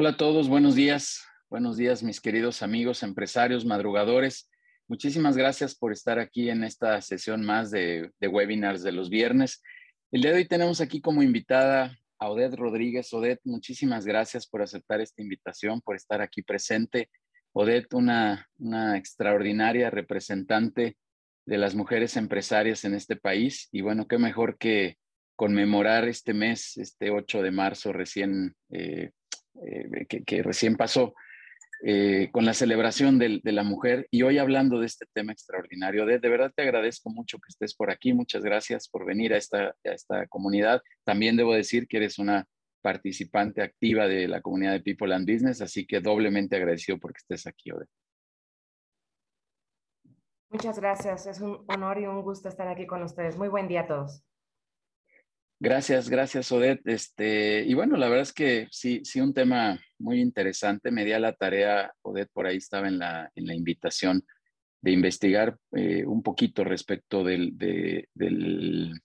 Hola a todos, buenos días. Buenos días, mis queridos amigos, empresarios, madrugadores. Muchísimas gracias por estar aquí en esta sesión más de, webinars de los viernes. El día de hoy tenemos aquí como invitada a Odette Rodríguez. Odette, muchísimas gracias por aceptar esta invitación, por estar aquí presente. Odette, una, una extraordinaria representante de las mujeres empresarias en este país. Y bueno, qué mejor que conmemorar este mes, este 8 de marzo recién, eh, eh, que, recién pasó, eh, con la celebración de, la mujer y hoy hablando de este tema extraordinario. De, de, verdad te agradezco mucho que estés por aquí. Muchas gracias por venir a esta, a esta comunidad. También debo decir que eres una participante activa de la comunidad de People and Business, así que doblemente agradecido porque estés aquí, Ode. Muchas gracias. Es un honor y un gusto estar aquí con ustedes. Muy buen día a todos. Gracias, gracias, Odette. Este, y bueno, la verdad es que sí, sí, un tema muy interesante. Me di a la tarea, Odette, por ahí estaba en la, en la invitación de investigar eh, un poquito respecto del, eh, del,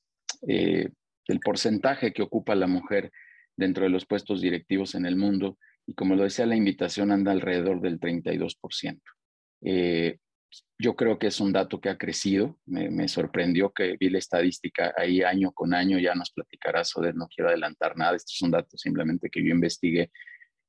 porcentaje que ocupa la mujer dentro de los puestos directivos en el mundo. Y como lo decía, la invitación anda alrededor del 32%. Eh, yo creo que es un dato que ha crecido. Me, sorprendió que vi la estadística ahí año con año. Ya nos platicarás, Oder, no quiero adelantar nada. Esto es un dato simplemente que yo investigué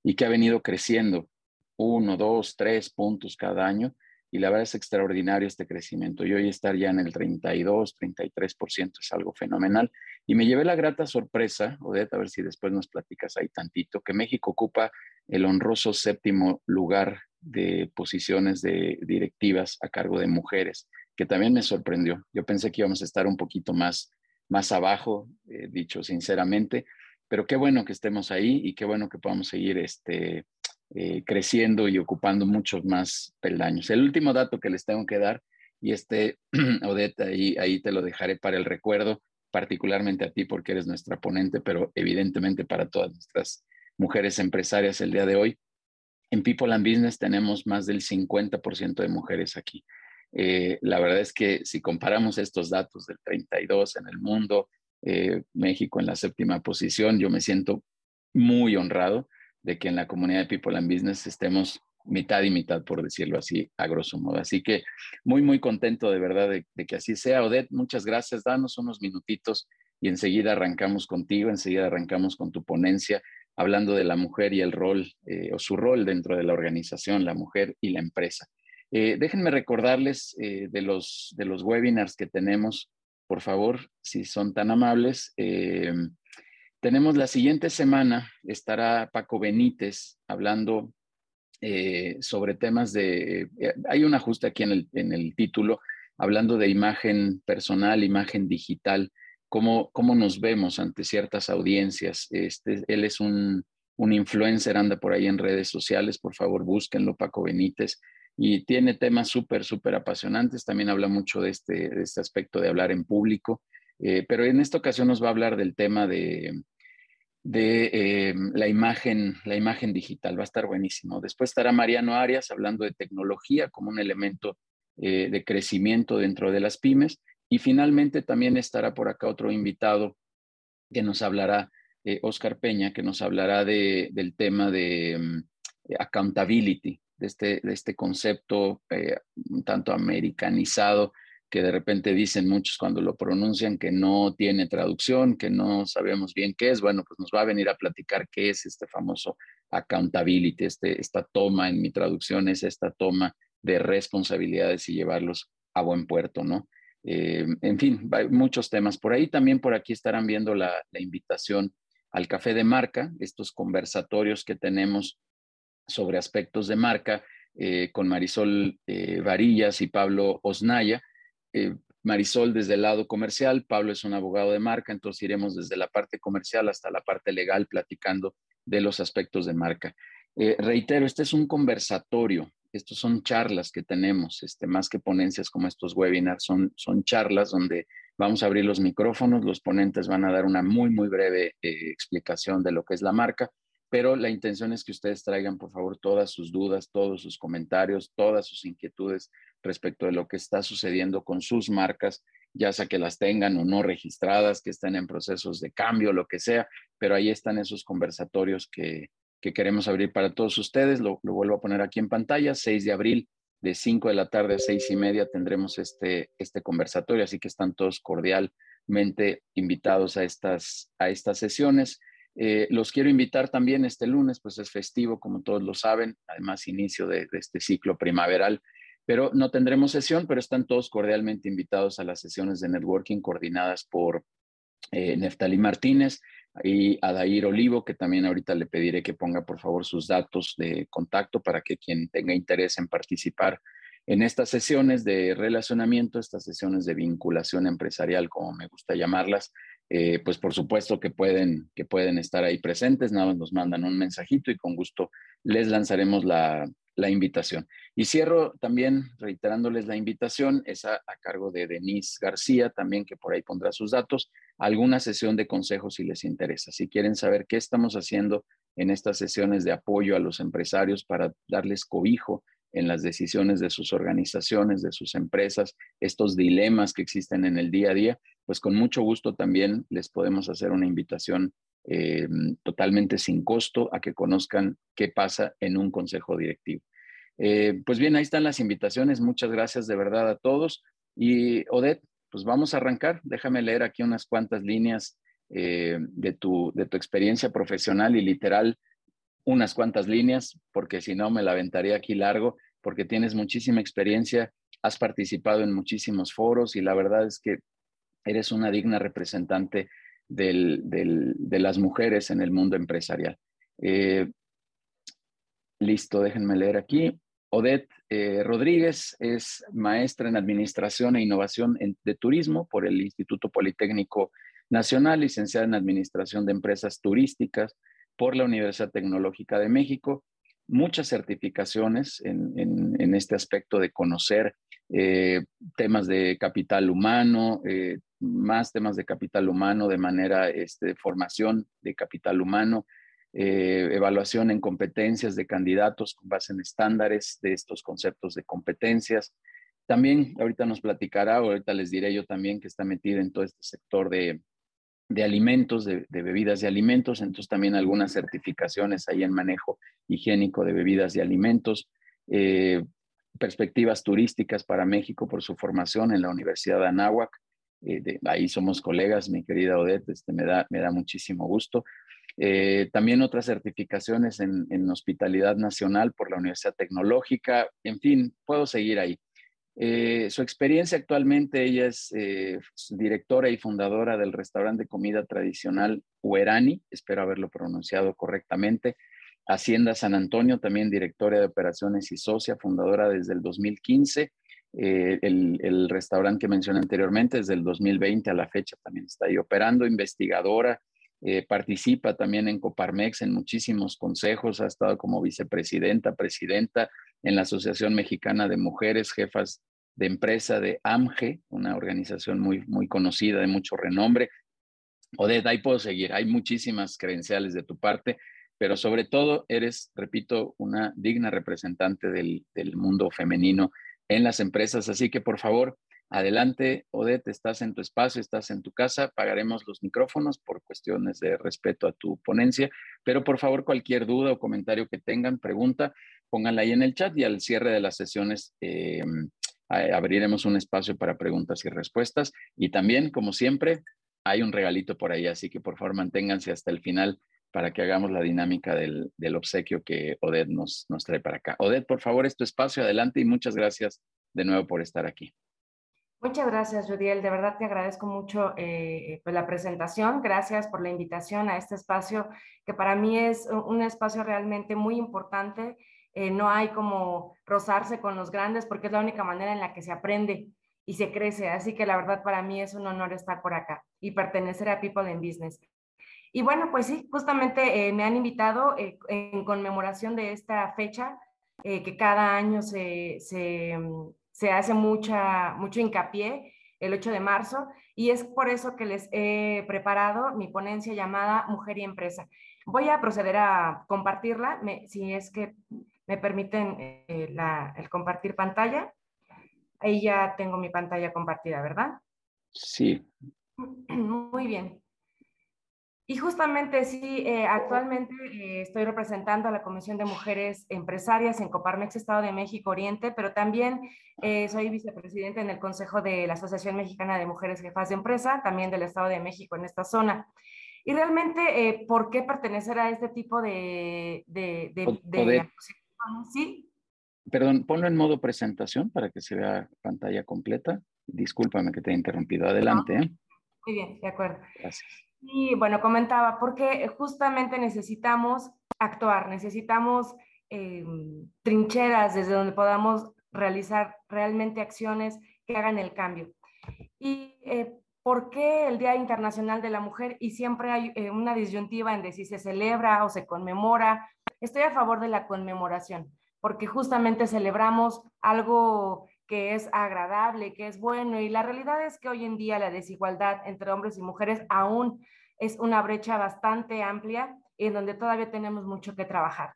y que ha venido creciendo uno, dos, tres puntos cada año. Y la verdad es extraordinario este crecimiento. Y hoy estar ya en el 32, 33% es algo fenomenal. Y me llevé la grata sorpresa, Odette, a ver si después nos platicas ahí tantito, que México ocupa el honroso séptimo lugar de posiciones de directivas a cargo de mujeres, que también me sorprendió. Yo pensé que íbamos a estar un poquito más, más abajo, eh, dicho sinceramente, pero qué bueno que estemos ahí y qué bueno que podamos seguir este, eh, creciendo y ocupando muchos más peldaños. El último dato que les tengo que dar, y este, Odette, ahí, ahí te lo dejaré para el recuerdo, particularmente a ti porque eres nuestra ponente, pero evidentemente para todas nuestras mujeres empresarias el día de hoy. En People and Business tenemos más del 50% de mujeres aquí. Eh, la verdad es que si comparamos estos datos del 32 en el mundo, eh, México en la séptima posición, yo me siento muy honrado de que en la comunidad de People and Business estemos mitad y mitad, por decirlo así, a grosso modo. Así que muy, muy contento de verdad de, de que así sea. Odette, muchas gracias. Danos unos minutitos y enseguida arrancamos contigo, enseguida arrancamos con tu ponencia hablando de la mujer y el rol eh, o su rol dentro de la organización, la mujer y la empresa. Eh, déjenme recordarles eh, de, los, de los webinars que tenemos, por favor, si son tan amables. tenemos la siguiente semana, estará Paco Benítez hablando sobre temas de, hay un ajuste aquí en el, en el título, hablando de imagen personal, imagen digital cómo, cómo nos vemos ante ciertas audiencias. Este, él es un, un influencer, anda por ahí en redes sociales, por favor búsquenlo, Paco Benítez, y tiene temas súper, súper apasionantes. También habla mucho de este, este aspecto de hablar en público, eh, pero en esta ocasión nos va a hablar del tema de, de eh, la, imagen, la imagen digital. Va a estar buenísimo. Después estará Mariano Arias hablando de tecnología como un elemento eh, de crecimiento dentro de las pymes. Y finalmente también estará por acá otro invitado que nos hablará, Oscar eh, Peña, que nos hablará de, del tema de mm, accountability, de este, de este concepto eh, un tanto americanizado que de repente dicen muchos cuando lo pronuncian que no tiene traducción, que no sabemos bien qué es. Bueno, pues nos va a venir a platicar qué es este famoso accountability, este, esta toma, en mi traducción es esta toma de responsabilidades y llevarlos a buen puerto, ¿no? Eh, en fin, hay muchos temas. Por ahí también, por aquí estarán viendo la, invitación al café de marca, estos conversatorios que tenemos sobre aspectos de marca eh, con Marisol eh, Varillas y Pablo Osnaya. Marisol desde el lado comercial, Pablo es un abogado de marca, entonces iremos desde la parte comercial hasta la parte legal platicando de los aspectos de marca. reitero, este es un conversatorio, estos son charlas que tenemos, este, más que ponencias como estos webinars, son, son charlas donde vamos a abrir los micrófonos, los ponentes van a dar una muy, muy breve eh, explicación de lo que es la marca, pero la intención es que ustedes traigan, por favor, todas sus dudas, todos sus comentarios, todas sus inquietudes respecto de lo que está sucediendo con sus marcas, ya sea que las tengan o no registradas, que estén en procesos de cambio, lo que sea, pero ahí están esos conversatorios que, que queremos abrir para todos ustedes. Lo, vuelvo a poner aquí en pantalla, 6 de abril, de 5 de la tarde a 6 y media tendremos este, este conversatorio, así que están todos cordialmente invitados a estas, a estas sesiones. Eh, los quiero invitar también este lunes, pues es festivo, como todos lo saben, además inicio de, este ciclo primaveral, pero no tendremos sesión, pero están todos cordialmente invitados a las sesiones de networking coordinadas por eh, Neftali Martínez y Adair Olivo, que también ahorita le pediré que ponga por favor sus datos de contacto para que quien tenga interés en participar en estas sesiones de relacionamiento, estas sesiones de vinculación empresarial, como me gusta llamarlas, eh, pues por supuesto que pueden, que pueden estar ahí presentes, nada más nos mandan un mensajito y con gusto les lanzaremos la, invitación. Y cierro también reiterándoles la invitación, es a, cargo de Denise García, también que por ahí pondrá sus datos, alguna sesión de consejos si les interesa. Si quieren saber qué estamos haciendo en estas sesiones de apoyo a los empresarios para darles cobijo en las decisiones de sus organizaciones, de sus empresas, estos dilemas que existen en el día a día, pues con mucho gusto también les podemos hacer una invitación eh, totalmente sin costo a que conozcan qué pasa en un consejo directivo. Eh, pues bien, ahí están las invitaciones. Muchas gracias de verdad a todos. Y Odette, pues vamos a arrancar. Déjame leer aquí unas cuantas líneas eh, de, tu, de tu experiencia profesional y literal unas cuantas líneas, porque si no me la aventaría aquí largo, porque tienes muchísima experiencia, has participado en muchísimos foros y la verdad es que eres una digna representante de las mujeres en el mundo empresarial. Eh, listo, déjenme leer aquí. Odette eh, Rodríguez es maestra en Administración e Innovación de Turismo por el Instituto Politécnico Nacional, licenciada en Administración de Empresas Turísticas, por la Universidad Tecnológica de México, muchas certificaciones en, este aspecto de conocer eh, temas de capital humano, eh, más temas de capital humano de manera este, formación de capital humano, eh, evaluación en competencias de candidatos con base en estándares de estos conceptos de competencias. También ahorita nos platicará, ahorita les diré yo también que está metida en todo este sector de, de alimentos, de, bebidas y alimentos, entonces también algunas certificaciones ahí en manejo higiénico de bebidas y alimentos, eh, perspectivas turísticas para México por su formación en la Universidad de Anáhuac, eh, ahí somos colegas, mi querida Odette, este, me, da, me da muchísimo gusto. Eh, también otras certificaciones en, en hospitalidad nacional por la Universidad Tecnológica, en fin, puedo seguir ahí. Eh, su experiencia actualmente, ella es eh, directora y fundadora del restaurante de comida tradicional Huerani, espero haberlo pronunciado correctamente. Hacienda San Antonio, también directora de operaciones y socia, fundadora desde el 2015. Eh, el, el, restaurante que mencioné anteriormente, desde el 2020 a la fecha también está ahí operando, investigadora, participa también en Coparmex en muchísimos consejos, ha estado como vicepresidenta, presidenta en la Asociación Mexicana de Mujeres, jefas de empresa de AMGE, una organización muy, muy conocida, de mucho renombre. Odette, ahí puedo seguir, hay muchísimas credenciales de tu parte, pero sobre todo eres, repito, una digna representante del, del mundo femenino en las empresas. Así que por favor, Adelante, Odette, estás en tu espacio, estás en tu casa, pagaremos los micrófonos por cuestiones de respeto a tu ponencia, pero por favor cualquier duda o comentario que tengan, pregunta, pónganla ahí en el chat y al cierre de las sesiones eh, abriremos un espacio para preguntas y respuestas. Y también, como siempre, hay un regalito por ahí, así que por favor manténganse hasta el final para que hagamos la dinámica del, obsequio que Odette nos, trae para acá. Odette, por favor, es espacio, adelante y muchas gracias de nuevo por estar aquí. Muchas gracias, Judiel. De verdad te agradezco mucho eh, pues, la presentación. Gracias por la invitación a este espacio, que para mí es un espacio realmente muy importante. Eh, no hay como rozarse con los grandes porque es la única manera en la que se aprende y se crece. Así que la verdad para mí es un honor estar por acá y pertenecer a People in Business. Y bueno, pues sí, justamente eh, me han invitado en conmemoración de esta fecha que cada año se, se mm, se hace mucha, mucho hincapié el 8 de marzo y es por eso que les he preparado mi ponencia llamada Mujer y Empresa. Voy a proceder a compartirla, si es que me permiten eh, el compartir pantalla. Ahí ya tengo mi pantalla compartida, ¿verdad? Sí. Muy bien. Y justamente sí, eh, actualmente eh, estoy representando a la Comisión de Mujeres Empresarias en Coparmex Estado de México Oriente, pero también eh, soy vicepresidente en el Consejo de la Asociación Mexicana de Mujeres Jefas de Empresa, también del Estado de México en esta zona. Y realmente, ¿por qué pertenecer a este tipo de... de, de, ¿Sí? Perdón, ponlo en modo presentación para que se vea pantalla completa. Discúlpame que te he interrumpido. Adelante. Muy bien, de acuerdo. Gracias. Y bueno, comentaba, porque justamente necesitamos actuar, necesitamos eh, trincheras desde donde podamos realizar realmente acciones que hagan el cambio. ¿Y eh, por qué el Día Internacional de la Mujer? Y siempre hay eh, una disyuntiva en de si se celebra o se conmemora. Estoy a favor de la conmemoración, porque justamente celebramos algo que es agradable, que es bueno. Y la realidad es que hoy en día la desigualdad entre hombres y mujeres aún es una brecha bastante amplia en donde todavía tenemos mucho que trabajar.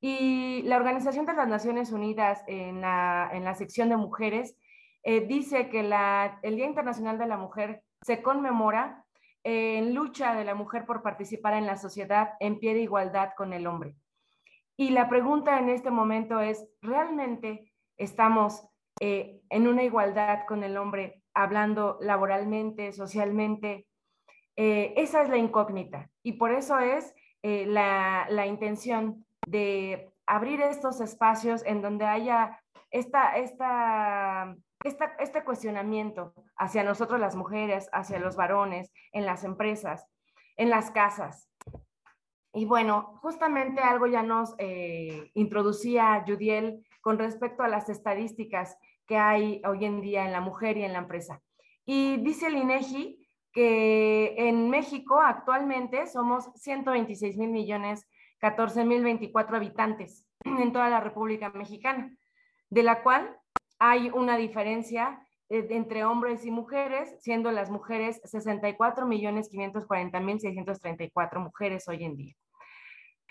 Y la Organización de las Naciones Unidas en la, sección de mujeres eh, dice que el Día Internacional de la Mujer se conmemora en lucha de la mujer por participar en la sociedad en pie de igualdad con el hombre. Y la pregunta en este momento es, ¿realmente estamos eh, en una igualdad con el hombre, hablando laboralmente, socialmente. Eh, esa es la incógnita y por eso es eh, la, la, intención de abrir estos espacios en donde haya esta, esta, esta, este cuestionamiento hacia nosotros las mujeres, hacia los varones, en las empresas, en las casas. Y bueno, justamente algo ya nos introducía Judiel con respecto a las estadísticas que hay hoy en día en la mujer y en la empresa. Y dice el INEGI que en México actualmente somos 126 mil millones, 14 mil 24 habitantes en toda la República Mexicana, de la cual hay una diferencia eh, entre hombres y mujeres, siendo las mujeres 64 millones 540 mil 634 mujeres hoy en día.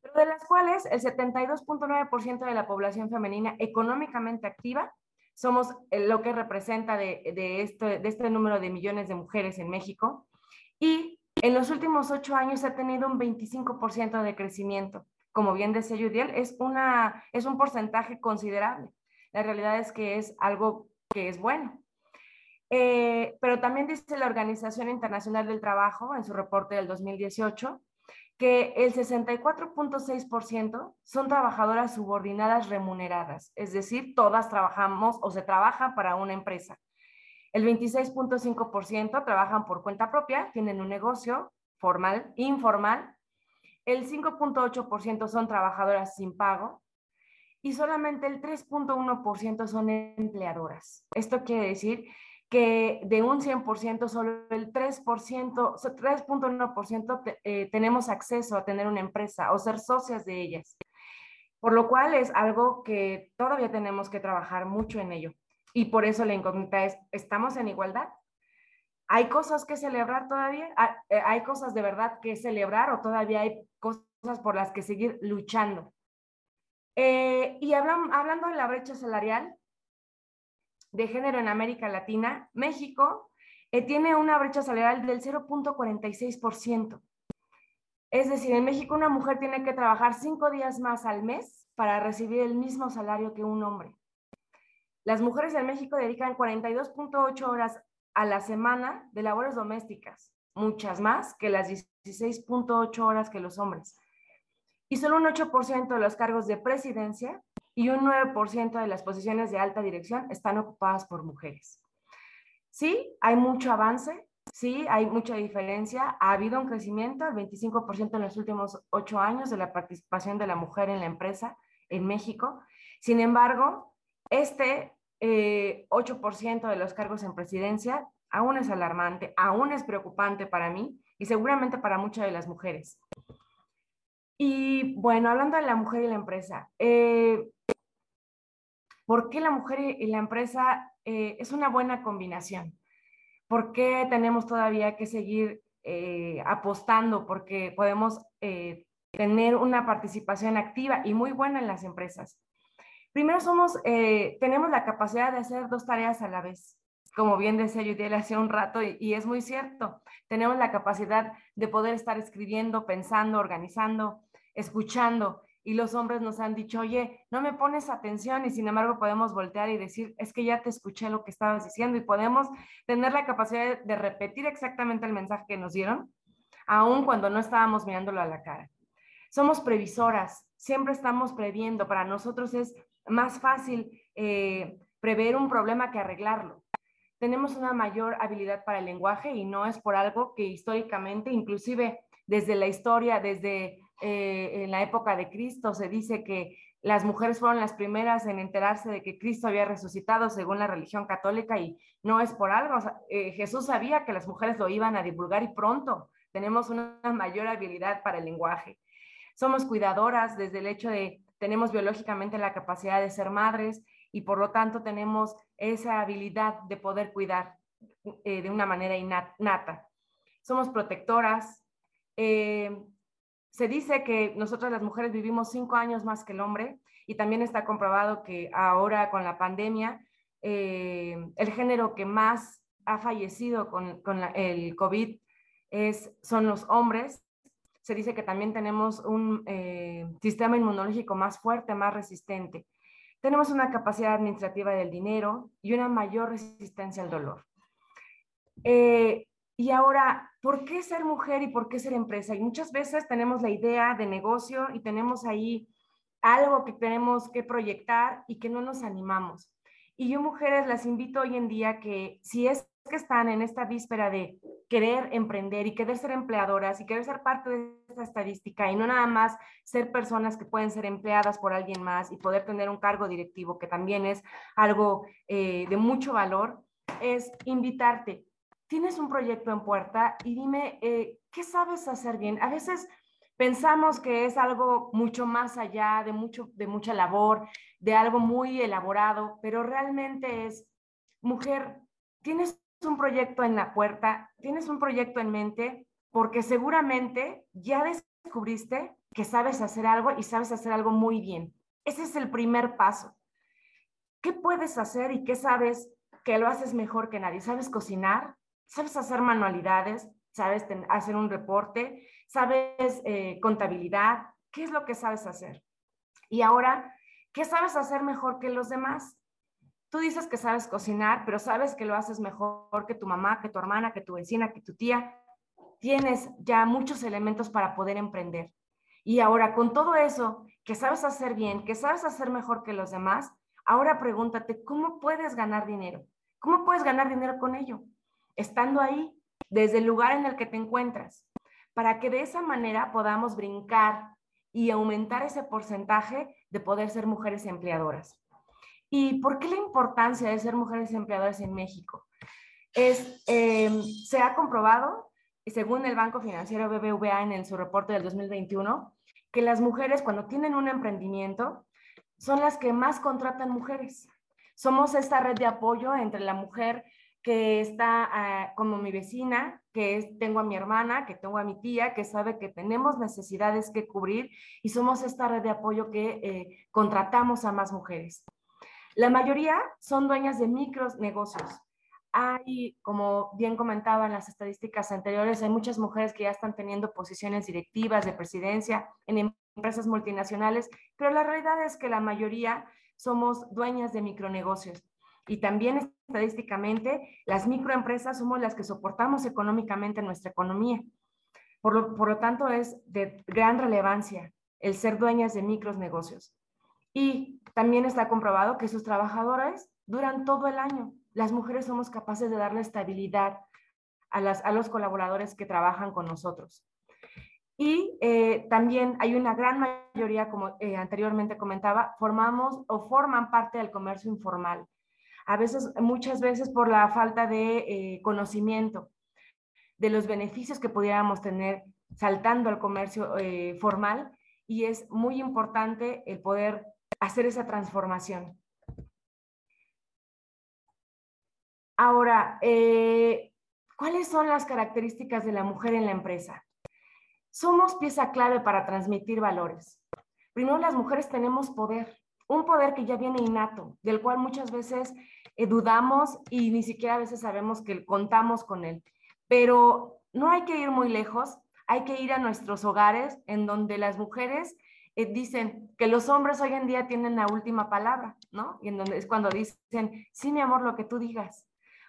Pero de las cuales el 72.9% de la población femenina económicamente activa somos eh, lo que representa de, de, este, de este número de millones de mujeres en México. Y en los últimos ocho años ha tenido un 25% de crecimiento. Como bien decía Judiel, es, una, es un porcentaje considerable. La realidad es que es algo que es bueno. Eh, pero también dice la Organización Internacional del Trabajo en su reporte del 2018 que el 64.6% son trabajadoras subordinadas remuneradas, es decir, todas trabajamos o se trabaja para una empresa. El 26.5% trabajan por cuenta propia, tienen un negocio formal, informal. El 5.8% son trabajadoras sin pago y solamente el 3.1% son empleadoras. Esto quiere decir que de un 100%, solo el 3%, 3.1% eh, tenemos acceso a tener una empresa o ser socias de ellas. Por lo cual es algo que todavía tenemos que trabajar mucho en ello. Y por eso la incógnita es, ¿estamos en igualdad? ¿Hay cosas que celebrar todavía? ¿Hay eh, cosas de verdad que celebrar o todavía hay cosas por las que seguir luchando? Eh, y hablando de la brecha salarial, de género en América Latina, México eh, tiene una brecha salarial del 0.46%. Es decir, en México una mujer tiene que trabajar cinco días más al mes para recibir el mismo salario que un hombre. Las mujeres en México dedican 42.8 horas a la semana de labores domésticas, muchas más que las 16.8 horas que los hombres. Y solo un 8% de los cargos de presidencia y un 9% de las posiciones de alta dirección están ocupadas por mujeres. Sí, hay mucho avance, sí, hay mucha diferencia. Ha habido un crecimiento, el 25% en los últimos ocho años de la participación de la mujer en la empresa en México. Sin embargo, este 8% eh, de los cargos en presidencia aún es alarmante, aún es preocupante para mí y seguramente para muchas de las mujeres. Y bueno, hablando de la mujer y la empresa, eh, ¿Por qué la mujer y la empresa eh, es una buena combinación? ¿Por qué tenemos todavía que seguir eh, apostando? Porque podemos eh, tener una participación activa y muy buena en las empresas. Primero, somos, tenemos la capacidad de hacer dos tareas a la vez, como bien decía Yudiel hace un rato, y, y, es muy cierto, tenemos la capacidad de poder estar escribiendo, pensando, organizando, escuchando, y los hombres nos han dicho, oye, no me pones atención y sin embargo podemos voltear y decir, es que ya te escuché lo que estabas diciendo y podemos tener la capacidad de repetir exactamente el mensaje que nos dieron, aun cuando no estábamos mirándolo a la cara. Somos previsoras, siempre estamos previendo, para nosotros es más fácil eh, prever un problema que arreglarlo. Tenemos una mayor habilidad para el lenguaje y no es por algo que históricamente, inclusive desde la historia, desde eh, en la época de Cristo se dice que las mujeres fueron las primeras en enterarse de que Cristo había resucitado según la religión católica y no es por algo. Eh, Jesús sabía que las mujeres lo iban a divulgar y pronto tenemos una mayor habilidad para el lenguaje. Somos cuidadoras desde el hecho de tenemos biológicamente la capacidad de ser madres y por lo tanto tenemos esa habilidad de poder cuidar eh, de una manera innata. Somos protectoras, se dice que nosotras las mujeres vivimos cinco años más que el hombre y también está comprobado que ahora con la pandemia, eh, el género que más ha fallecido con, el COVID es, son los hombres. Se dice que también tenemos un eh, sistema inmunológico más fuerte, más resistente. Tenemos una capacidad administrativa del dinero y una mayor resistencia al dolor. Eh, y ahora, ¿por qué ser mujer y por qué ser empresa? Y muchas veces tenemos la idea de negocio y tenemos ahí algo que tenemos que proyectar y que no nos animamos. Y yo, mujeres, las invito hoy en día que si es que están en esta víspera de querer emprender y querer ser empleadoras y querer ser parte de esta estadística y no nada más ser personas que pueden ser empleadas por alguien más y poder tener un cargo directivo, que también es algo eh, de mucho valor, es invitarte tienes un proyecto en puerta y dime, eh, ¿qué sabes hacer bien? A veces pensamos que es algo mucho más allá de, mucho, de mucha labor, de algo muy elaborado, pero realmente es, mujer, tienes un proyecto en la puerta, tienes un proyecto en mente, porque seguramente ya descubriste que sabes hacer algo y sabes hacer algo muy bien. Ese es el primer paso. ¿Qué puedes hacer y qué sabes que lo haces mejor que nadie? ¿Sabes cocinar? Sabes hacer manualidades, sabes hacer un reporte, sabes eh, contabilidad, ¿qué es lo que sabes hacer? Y ahora, ¿qué sabes hacer mejor que los demás? Tú dices que sabes cocinar, pero sabes que lo haces mejor que tu mamá, que tu hermana, que tu vecina, que tu tía. Tienes ya muchos elementos para poder emprender. Y ahora, con todo eso que sabes hacer bien, que sabes hacer mejor que los demás, ahora pregúntate, ¿cómo puedes ganar dinero? ¿Cómo puedes ganar dinero con ello? Estando ahí, desde el lugar en el que te encuentras, para que de esa manera podamos brincar y aumentar ese porcentaje de poder ser mujeres empleadoras. ¿Y por qué la importancia de ser mujeres empleadoras en México? Es, em, se ha comprobado, según el Banco Financiero BBVA en, en su reporte del 2021, que las mujeres cuando tienen un emprendimiento son las que más contratan mujeres. Somos esta red de apoyo entre la mujer que está ah, como mi vecina, que tengo a mi hermana, que tengo a mi tía, que sabe que tenemos necesidades que cubrir y somos esta red de apoyo que eh, contratamos a más mujeres. La mayoría son dueñas de micros negocios. Hay, como bien comentaba en las estadísticas anteriores, hay muchas mujeres que ya están teniendo posiciones directivas de presidencia en empresas multinacionales, pero la realidad es que la mayoría somos dueñas de micronegocios. Y también estadísticamente, las microempresas somos las que soportamos económicamente nuestra economía. Por lo, tanto, es de gran relevancia el ser dueñas de micros negocios. Y también está comprobado que sus trabajadores duran todo el año. Las mujeres somos capaces de darle estabilidad a, las, a los colaboradores que trabajan con nosotros. Y eh, también hay una gran mayoría, como eh, anteriormente comentaba, formamos o forman parte del comercio informal a veces, muchas veces por la falta de eh, conocimiento de los beneficios que pudiéramos tener saltando al comercio eh, formal y es muy importante el poder hacer esa transformación. Ahora, eh, ¿cuáles son las características de la mujer en la empresa? Somos pieza clave para transmitir valores. Primero, las mujeres tenemos poder un poder que ya viene innato, del cual muchas veces eh, dudamos y ni siquiera a veces sabemos que contamos con él. Pero no hay que ir muy lejos, hay que ir a nuestros hogares en donde las mujeres eh, dicen que los hombres hoy en día tienen la última palabra, ¿no? Y en donde es cuando dicen, sí, mi amor, lo que tú digas.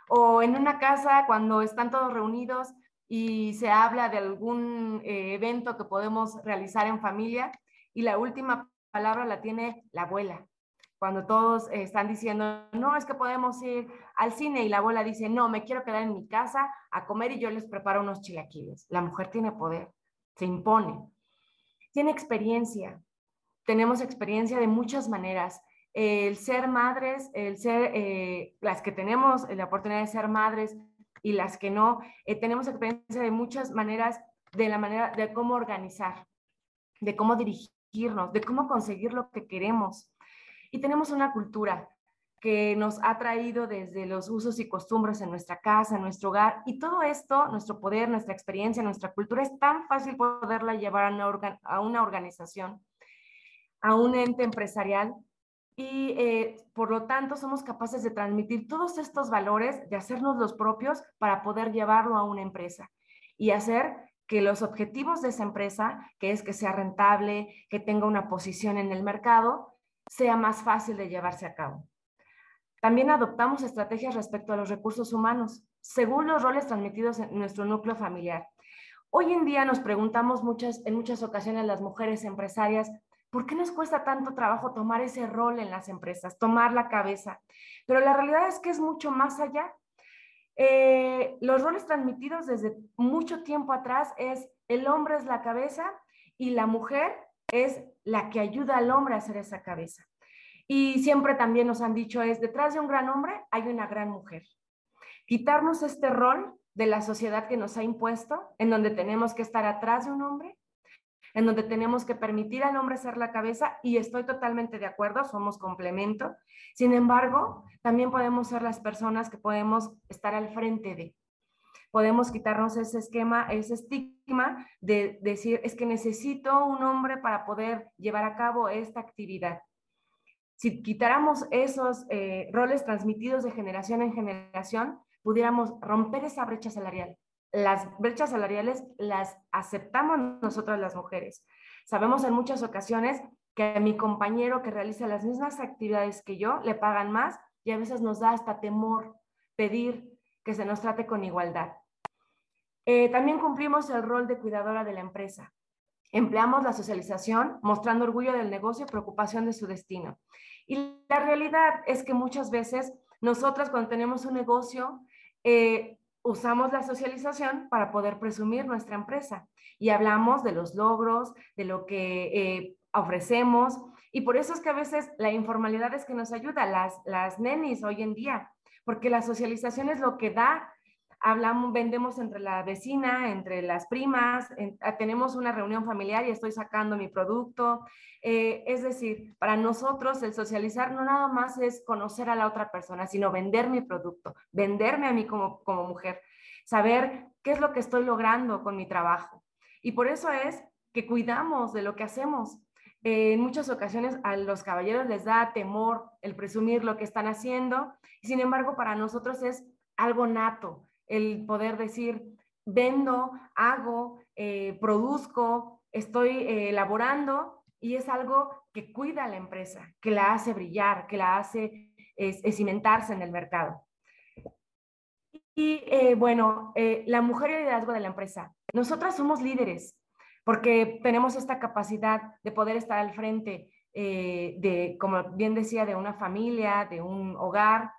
O en una casa cuando están todos reunidos y se habla de algún eh, evento que podemos realizar en familia y la última palabra la tiene la abuela. Cuando todos están diciendo, no, es que podemos ir al cine y la abuela dice, no, me quiero quedar en mi casa a comer y yo les preparo unos chilaquiles. La mujer tiene poder, se impone, tiene experiencia. Tenemos experiencia de muchas maneras. El ser madres, el ser, eh, las que tenemos la oportunidad de ser madres y las que no, eh, tenemos experiencia de muchas maneras, de la manera de cómo organizar, de cómo dirigir de cómo conseguir lo que queremos. Y tenemos una cultura que nos ha traído desde los usos y costumbres en nuestra casa, en nuestro hogar, y todo esto, nuestro poder, nuestra experiencia, nuestra cultura, es tan fácil poderla llevar a una, organización, a un ente empresarial, y eh, por lo tanto somos capaces de transmitir todos estos valores, de hacernos los propios para poder llevarlo a una empresa y hacer que los objetivos de esa empresa, que es que sea rentable, que tenga una posición en el mercado, sea más fácil de llevarse a cabo. También adoptamos estrategias respecto a los recursos humanos, según los roles transmitidos en nuestro núcleo familiar. Hoy en día nos preguntamos muchas, en muchas ocasiones las mujeres empresarias, ¿por qué nos cuesta tanto trabajo tomar ese rol en las empresas, tomar la cabeza? Pero la realidad es que es mucho más allá. Eh, los roles transmitidos desde mucho tiempo atrás es el hombre es la cabeza y la mujer es la que ayuda al hombre a hacer esa cabeza. Y siempre también nos han dicho es, detrás de un gran hombre hay una gran mujer. Quitarnos este rol de la sociedad que nos ha impuesto, en donde tenemos que estar atrás de un hombre en donde tenemos que permitir al hombre ser la cabeza y estoy totalmente de acuerdo, somos complemento. Sin embargo, también podemos ser las personas que podemos estar al frente de. Podemos quitarnos ese esquema, ese estigma de decir, es que necesito un hombre para poder llevar a cabo esta actividad. Si quitáramos esos eh, roles transmitidos de generación en generación, pudiéramos romper esa brecha salarial las brechas salariales las aceptamos nosotras las mujeres. Sabemos en muchas ocasiones que mi compañero que realiza las mismas actividades que yo le pagan más y a veces nos da hasta temor pedir que se nos trate con igualdad. Eh, también cumplimos el rol de cuidadora de la empresa. Empleamos la socialización mostrando orgullo del negocio y preocupación de su destino. Y la realidad es que muchas veces nosotras cuando tenemos un negocio, eh, usamos la socialización para poder presumir nuestra empresa y hablamos de los logros, de lo que eh, ofrecemos. Y por eso es que a veces la informalidad es que nos ayuda, las, las nenis hoy en día, porque la socialización es lo que da hablamos, vendemos entre la vecina, entre las primas, ah, tenemos una reunión familiar y estoy sacando mi producto. Eh, es decir, para nosotros el socializar no nada más es conocer a la otra persona, sino vender mi producto, venderme a mí como, como mujer, saber qué es lo que estoy logrando con mi trabajo. Y por eso es que cuidamos de lo que hacemos. en muchas ocasiones a los caballeros les da temor el presumir lo que están haciendo, sin embargo para nosotros es algo nato, el poder decir, vendo, hago, eh, produzco, estoy eh, elaborando y es algo que cuida a la empresa, que la hace brillar, que la hace cimentarse en el mercado. Y eh, bueno, la mujer y el liderazgo de la empresa. Nosotras somos líderes porque tenemos esta capacidad de poder estar al frente de, como bien decía, de una familia, de un hogar,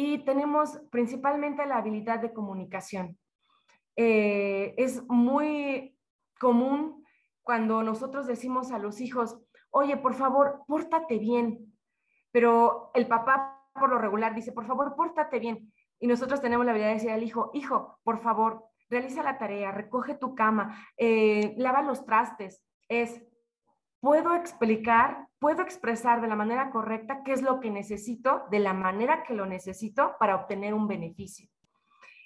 y tenemos principalmente la habilidad de comunicación. Eh, es muy común cuando nosotros decimos a los hijos, oye, por favor, pórtate bien, pero el papá por lo regular dice, por favor, pórtate bien. Y nosotros tenemos la habilidad de decir al hijo, hijo, por favor, realiza la tarea, recoge tu cama, eh, lava los trastes. Es, puedo explicar, puedo expresar de la manera correcta qué es lo que necesito, de la manera que lo necesito para obtener un beneficio.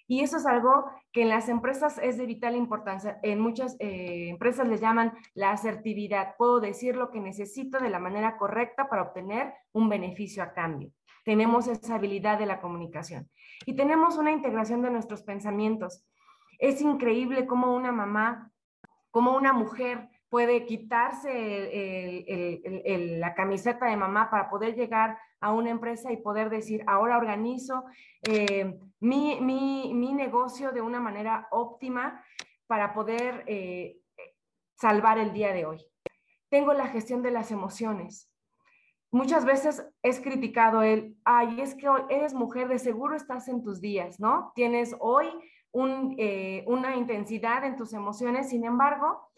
Y eso es algo que en las empresas es de vital importancia. En muchas eh, empresas les llaman la asertividad. Puedo decir lo que necesito de la manera correcta para obtener un beneficio a cambio. Tenemos esa habilidad de la comunicación. Y tenemos una integración de nuestros pensamientos. Es increíble cómo una mamá, cómo una mujer puede quitarse la camiseta de mamá para poder llegar a una empresa y poder decir, ahora organizo eh, mi, negocio de una manera óptima para poder eh, salvar el día de hoy. Tengo la gestión de las emociones. Muchas veces es criticado el, ay, es que eres mujer, de seguro estás en tus días, ¿no? Tienes hoy eh, una intensidad en tus emociones, sin embargo,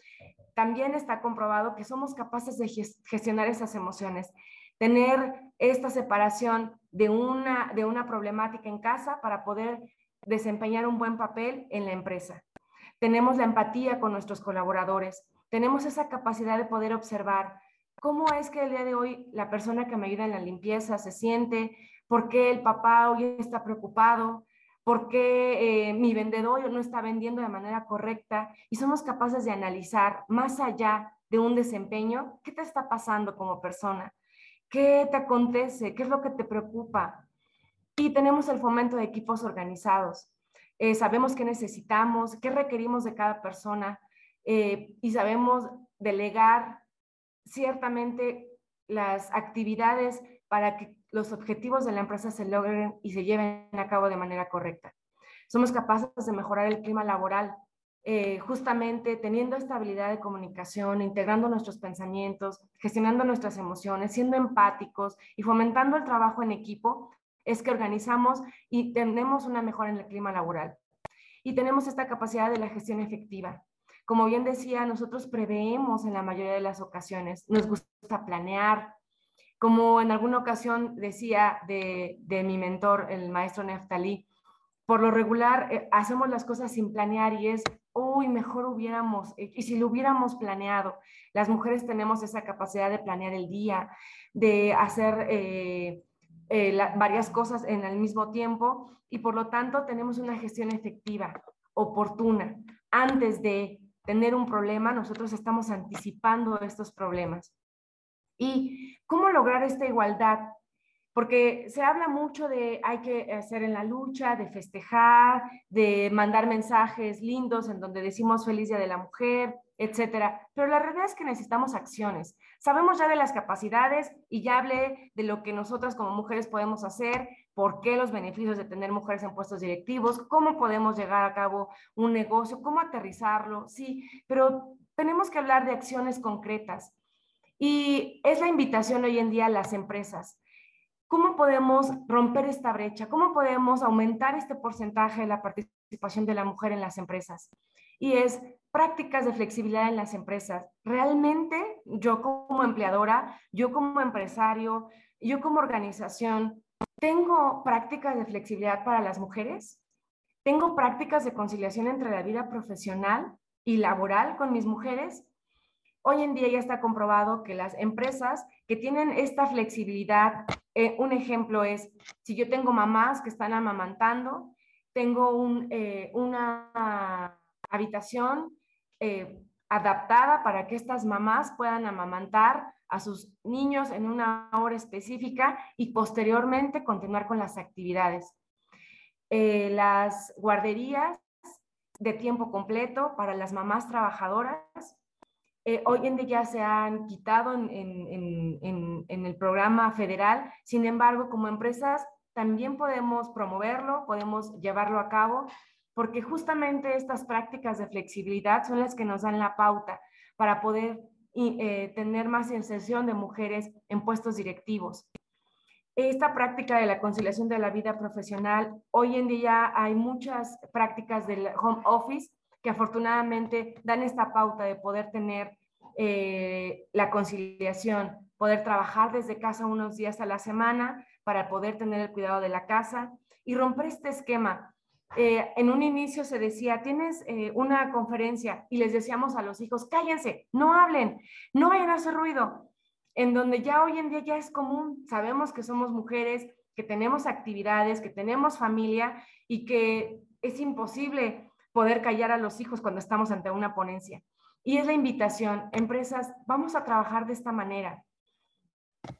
también está comprobado que somos capaces de gestionar esas emociones, tener esta separación de una, de una problemática en casa para poder desempeñar un buen papel en la empresa. Tenemos la empatía con nuestros colaboradores, tenemos esa capacidad de poder observar cómo es que el día de hoy la persona que me ayuda en la limpieza se siente, por qué el papá hoy está preocupado, por qué eh, mi vendedor no está vendiendo de manera correcta y somos capaces de analizar más allá de un desempeño, qué te está pasando como persona, qué te acontece, qué es lo que te preocupa. Y tenemos el fomento de equipos organizados. Eh, sabemos qué necesitamos, qué requerimos de cada persona eh, y sabemos delegar ciertamente las actividades para que los objetivos de la empresa se logren y se lleven a cabo de manera correcta. Somos capaces de mejorar el clima laboral, eh, justamente teniendo esta habilidad de comunicación, integrando nuestros pensamientos, gestionando nuestras emociones, siendo empáticos y fomentando el trabajo en equipo, es que organizamos y tenemos una mejora en el clima laboral. Y tenemos esta capacidad de la gestión efectiva. Como bien decía, nosotros preveemos en la mayoría de las ocasiones, nos gusta planear, como en alguna ocasión decía de, mi mentor, el maestro Neftalí, por lo regular eh, hacemos las cosas sin planear y es, uy, mejor hubiéramos, y si lo hubiéramos planeado, las mujeres tenemos esa capacidad de planear el día, de hacer eh, eh, varias cosas en el mismo tiempo y por lo tanto tenemos una gestión efectiva, oportuna. Antes de tener un problema, nosotros estamos anticipando estos problemas. ¿Y cómo lograr esta igualdad? Porque se habla mucho de hay que hacer en la lucha, de festejar, de mandar mensajes lindos en donde decimos feliz día de la mujer, etcétera. Pero la realidad es que necesitamos acciones. Sabemos ya de las capacidades y ya hablé de lo que nosotras como mujeres podemos hacer, por qué los beneficios de tener mujeres en puestos directivos, cómo podemos llegar a cabo un negocio, cómo aterrizarlo, sí, pero tenemos que hablar de acciones concretas. Y es la invitación hoy en día a las empresas. ¿Cómo podemos romper esta brecha? ¿Cómo podemos aumentar este porcentaje de la participación de la mujer en las empresas? Y es prácticas de flexibilidad en las empresas. Realmente yo como empleadora, yo como empresario, yo como organización, ¿tengo prácticas de flexibilidad para las mujeres? ¿Tengo prácticas de conciliación entre la vida profesional y laboral con mis mujeres? Hoy en día ya está comprobado que las empresas que tienen esta flexibilidad, eh, un ejemplo es, si yo tengo mamás que están amamantando, tengo eh, una habitación eh, adaptada para que estas mamás puedan amamantar a sus niños en una hora específica y posteriormente continuar con las actividades. las guarderías de tiempo completo para las mamás trabajadoras eh, hoy en día se han quitado en, el programa federal, sin embargo, como empresas también podemos promoverlo, podemos llevarlo a cabo, porque justamente estas prácticas de flexibilidad son las que nos dan la pauta para poder eh, tener más inserción de mujeres en puestos directivos. Esta práctica de la conciliación de la vida profesional, hoy en día hay muchas prácticas del home office que afortunadamente dan esta pauta de poder tener eh, la conciliación, poder trabajar desde casa unos días a la semana para poder tener el cuidado de la casa y romper este esquema. Eh, en un inicio se decía, tienes eh, una conferencia y les decíamos a los hijos, cállense, no hablen, no vayan a hacer ruido, en donde ya hoy en día ya es común, sabemos que somos mujeres, que tenemos actividades, que tenemos familia y que es imposible poder callar a los hijos cuando estamos ante una ponencia. Y es la invitación, empresas, vamos a trabajar de esta manera,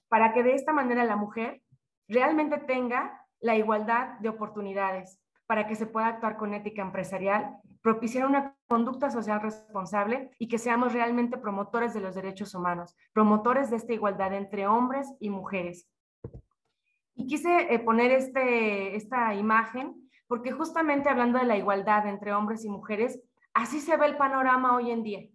para que de esta manera la mujer realmente tenga la igualdad de oportunidades, para que se pueda actuar con ética empresarial, propiciar una conducta social responsable y que seamos realmente promotores de los derechos humanos, promotores de esta igualdad entre hombres y mujeres. Y quise eh, poner este, esta imagen porque justamente hablando de la igualdad entre hombres y mujeres, así se ve el panorama hoy en día.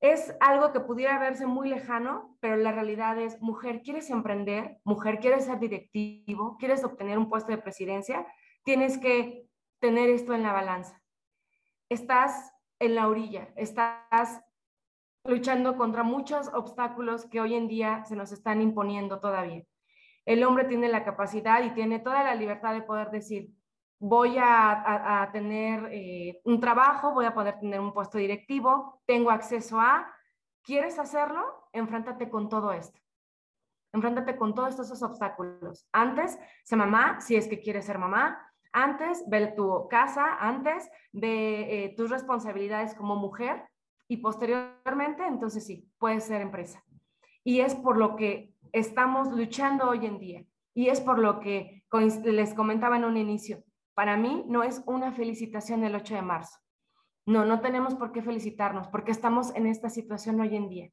Es algo que pudiera verse muy lejano, pero la realidad es, mujer, ¿quieres emprender? Mujer, ¿quieres ser directivo? ¿Quieres obtener un puesto de presidencia? Tienes que tener esto en la balanza. Estás en la orilla, estás luchando contra muchos obstáculos que hoy en día se nos están imponiendo todavía el hombre tiene la capacidad y tiene toda la libertad de poder decir, voy a, tener eh, un trabajo, voy a poder tener un puesto directivo, tengo acceso a, ¿quieres hacerlo? Enfréntate con todo esto. Enfréntate con todos estos obstáculos. Antes, sé mamá, si es que quieres ser mamá. Antes, ve tu casa. Antes, ve eh, tus responsabilidades como mujer. Y posteriormente, entonces sí, puedes ser empresa. Y es por lo que estamos luchando hoy en día. Y es por lo que les comentaba en un inicio. Para mí no es una felicitación el 8 de marzo. No, no tenemos por qué felicitarnos porque estamos en esta situación hoy en día.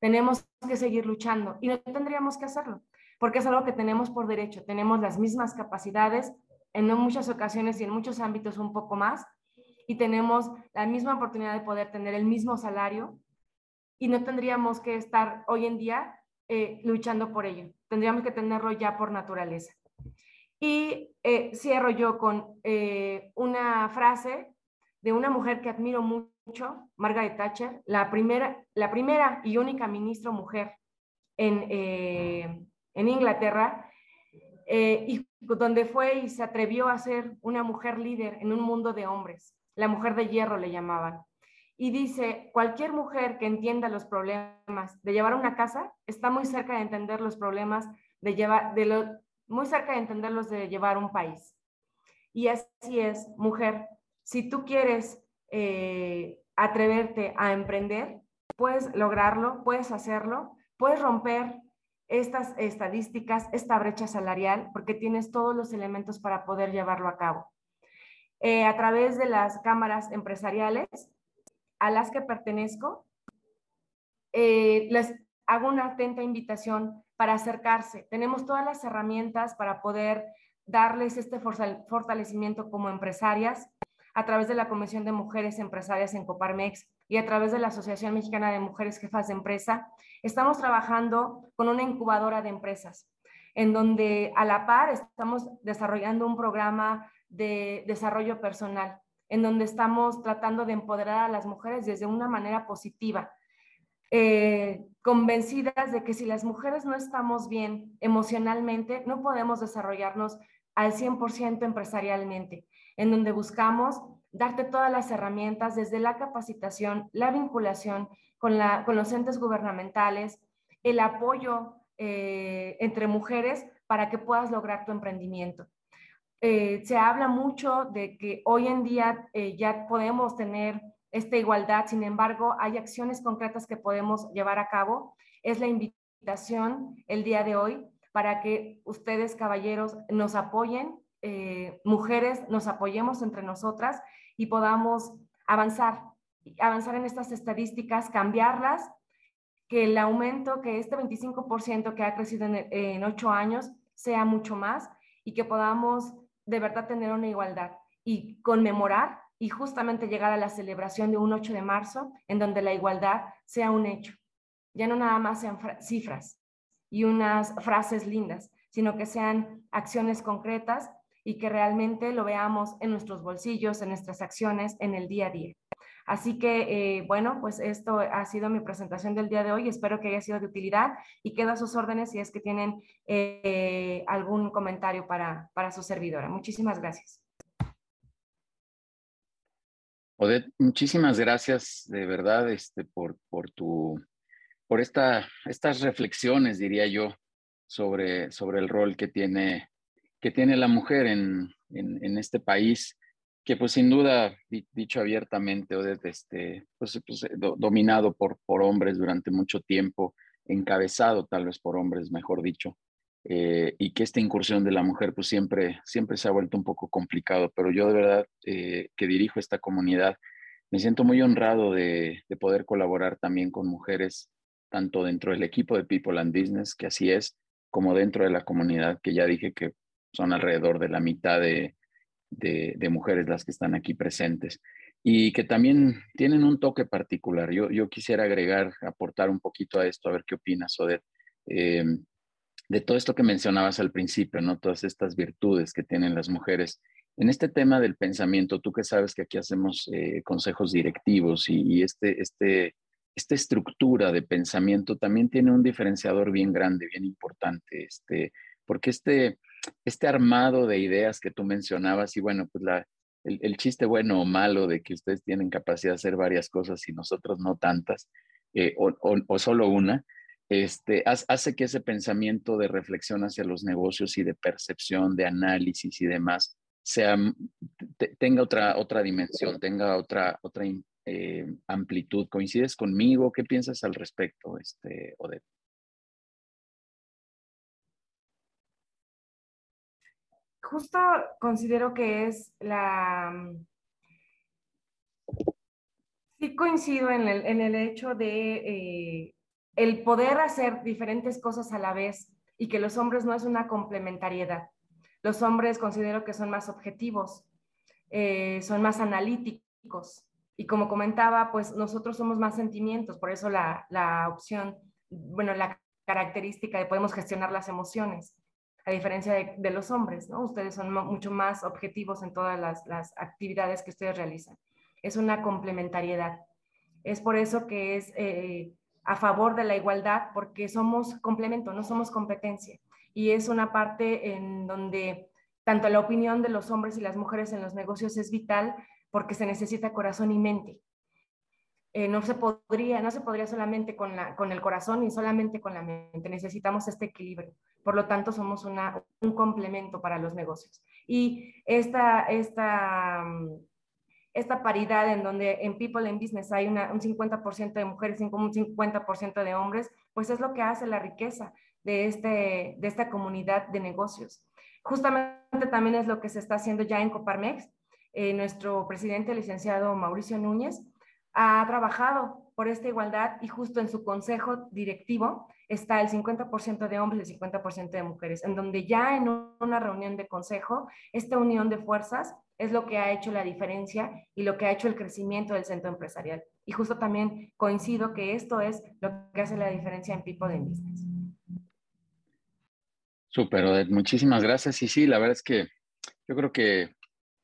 Tenemos que seguir luchando y no tendríamos que hacerlo porque es algo que tenemos por derecho. Tenemos las mismas capacidades en muchas ocasiones y en muchos ámbitos un poco más y tenemos la misma oportunidad de poder tener el mismo salario y no tendríamos que estar hoy en día eh, luchando por ello. Tendríamos que tenerlo ya por naturaleza. Y eh, cierro yo con eh, una frase de una mujer que admiro mucho, Margaret Thatcher, la primera, la primera y única ministra mujer en, en Inglaterra, y donde fue y se atrevió a ser una mujer líder en un mundo de hombres. La mujer de hierro le llamaban y dice, cualquier mujer que entienda los problemas de llevar una casa está muy cerca de entender los problemas de llevar, de lo, muy cerca de entenderlos de llevar un país. Y así es, mujer, si tú quieres eh, atreverte a emprender, puedes lograrlo, puedes hacerlo, puedes romper estas estadísticas, esta brecha salarial, porque tienes todos los elementos para poder llevarlo a cabo. Eh, a través de las cámaras empresariales, a las que pertenezco, eh, hago una atenta invitación para acercarse. Tenemos todas las herramientas para poder darles este fortalecimiento como empresarias a través de la Comisión de Mujeres Empresarias en Coparmex y a través de la Asociación Mexicana de Mujeres Jefas de Empresa. Estamos trabajando con una incubadora de empresas en donde a la par estamos desarrollando un programa de desarrollo personal en donde estamos tratando de empoderar a las mujeres desde una manera positiva, eh, convencidas de que si las mujeres no estamos bien emocionalmente, no podemos desarrollarnos al 100% empresarialmente, en donde buscamos darte todas las herramientas desde la capacitación, la vinculación con, la, con los entes gubernamentales, el apoyo eh, entre mujeres para que puedas lograr tu emprendimiento. Eh, se habla mucho de que hoy en día eh, ya podemos tener esta igualdad, sin embargo, hay acciones concretas que podemos llevar a cabo. Es la invitación el día de hoy para que ustedes, caballeros, nos apoyen, eh, mujeres, nos apoyemos entre nosotras y podamos avanzar, avanzar en estas estadísticas, cambiarlas, que el aumento, que este 25% que ha crecido en, en ocho años sea mucho más y que podamos de verdad tener una igualdad y conmemorar y justamente llegar a la celebración de un 8 de marzo en donde la igualdad sea un hecho. Ya no nada más sean cifras y unas frases lindas, sino que sean acciones concretas y que realmente lo veamos en nuestros bolsillos, en nuestras acciones, en el día a día. Así que, eh, bueno, pues esto ha sido mi presentación del día de hoy. Espero que haya sido de utilidad y quedo a sus órdenes si es que tienen eh, algún comentario para, para su servidora. Muchísimas gracias. Odette, muchísimas gracias de verdad este, por, por, tu, por esta, estas reflexiones, diría yo, sobre, sobre el rol que tiene, que tiene la mujer en, en, este país que pues sin duda, dicho abiertamente, o desde este, pues, pues dominado por, por hombres durante mucho tiempo, encabezado tal vez por hombres, mejor dicho, eh, y que esta incursión de la mujer pues siempre, siempre se ha vuelto un poco complicado, pero yo de verdad eh, que dirijo esta comunidad, me siento muy honrado de, de, poder colaborar también con mujeres, tanto dentro del equipo de People and Business, que así es, como dentro de la comunidad, que ya dije que son alrededor de la mitad de, de, mujeres las que están aquí presentes y que también tienen un toque particular. Yo, yo quisiera agregar, aportar un poquito a esto, a ver qué opinas, Odette, eh, de todo esto que mencionabas al principio, ¿no? Todas estas virtudes que tienen las mujeres. En este tema del pensamiento, tú que sabes que aquí hacemos eh, consejos directivos y, este, este, esta estructura de pensamiento también tiene un diferenciador bien grande, bien importante, este, porque este, este armado de ideas que tú mencionabas y bueno, pues la, el, chiste bueno o malo de que ustedes tienen capacidad de hacer varias cosas y nosotros no tantas, eh, o, solo una, este, hace que ese pensamiento de reflexión hacia los negocios y de percepción, de análisis y demás, tenga otra, otra dimensión, tenga otra, otra eh, amplitud. ¿Coincides conmigo? ¿Qué piensas al respecto, este, Odette? justo considero que es la... Sí coincido en el, en el hecho de eh, el poder hacer diferentes cosas a la vez y que los hombres no es una complementariedad. Los hombres considero que son más objetivos, eh, son más analíticos y como comentaba, pues nosotros somos más sentimientos, por eso la, la opción, bueno, la característica de podemos gestionar las emociones a diferencia de, los hombres, ¿no? Ustedes son mucho más objetivos en todas las, actividades que ustedes realizan. Es una complementariedad. Es por eso que es eh, a favor de la igualdad, porque somos complemento, no somos competencia. Y es una parte en donde tanto la opinión de los hombres y las mujeres en los negocios es vital porque se necesita corazón y mente. Eh, no se podría, no se podría solamente con, la, con el corazón ni solamente con la mente. Necesitamos este equilibrio. Por lo tanto, somos una, un complemento para los negocios. Y esta, esta, mm, esta paridad en donde en People in Business hay un 50% de mujeres y un 50% de hombres, pues es lo que hace la riqueza de, este, de esta comunidad de negocios. Justamente también es lo que se está haciendo ya en Coparmex. Eh, nuestro presidente, licenciado Mauricio Núñez, ha trabajado por esta igualdad y justo en su consejo directivo está el 50% de hombres y el 50% de mujeres, en donde ya en una reunión de consejo, esta unión de fuerzas es lo que ha hecho la diferencia y lo que ha hecho el crecimiento del centro empresarial. Y justo también coincido que esto es lo que hace la diferencia en People in Business. Súper, Odette, muchísimas gracias. Y sí, la verdad es que yo creo que,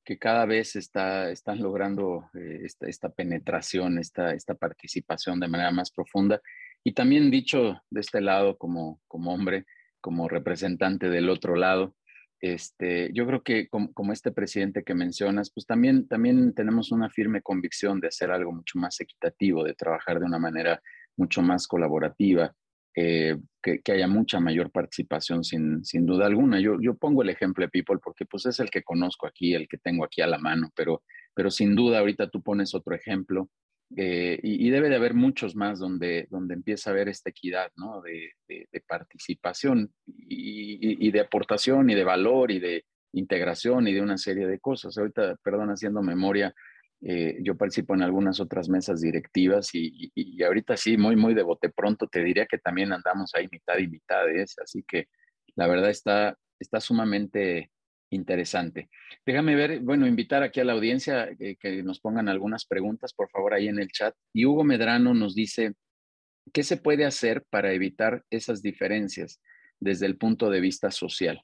que cada vez está, están logrando eh, esta, esta, penetración, esta, esta participación de manera más profunda. Y también dicho de este lado como, como hombre, como representante del otro lado, este, yo creo que como, este presidente que mencionas, pues también, también tenemos una firme convicción de hacer algo mucho más equitativo, de trabajar de una manera mucho más colaborativa, eh, que, haya mucha mayor participación sin, sin duda alguna. Yo, yo pongo el ejemplo de People porque pues es el que conozco aquí, el que tengo aquí a la mano, pero, pero sin duda ahorita tú pones otro ejemplo eh, y, debe de haber muchos más donde, donde empieza a haber esta equidad ¿no? de, participación y, de aportación y de valor y de integración y de una serie de cosas. Ahorita, perdón, haciendo memoria, eh, yo participo en algunas otras mesas directivas y, ahorita sí, muy, muy de bote pronto, te diría que también andamos ahí mitad y mitad, ¿eh? así que la verdad está, está sumamente interesante. Déjame ver, bueno, invitar aquí a la audiencia eh, que nos pongan algunas preguntas, por favor, ahí en el chat. Y Hugo Medrano nos dice, ¿qué se puede hacer para evitar esas diferencias desde el punto de vista social?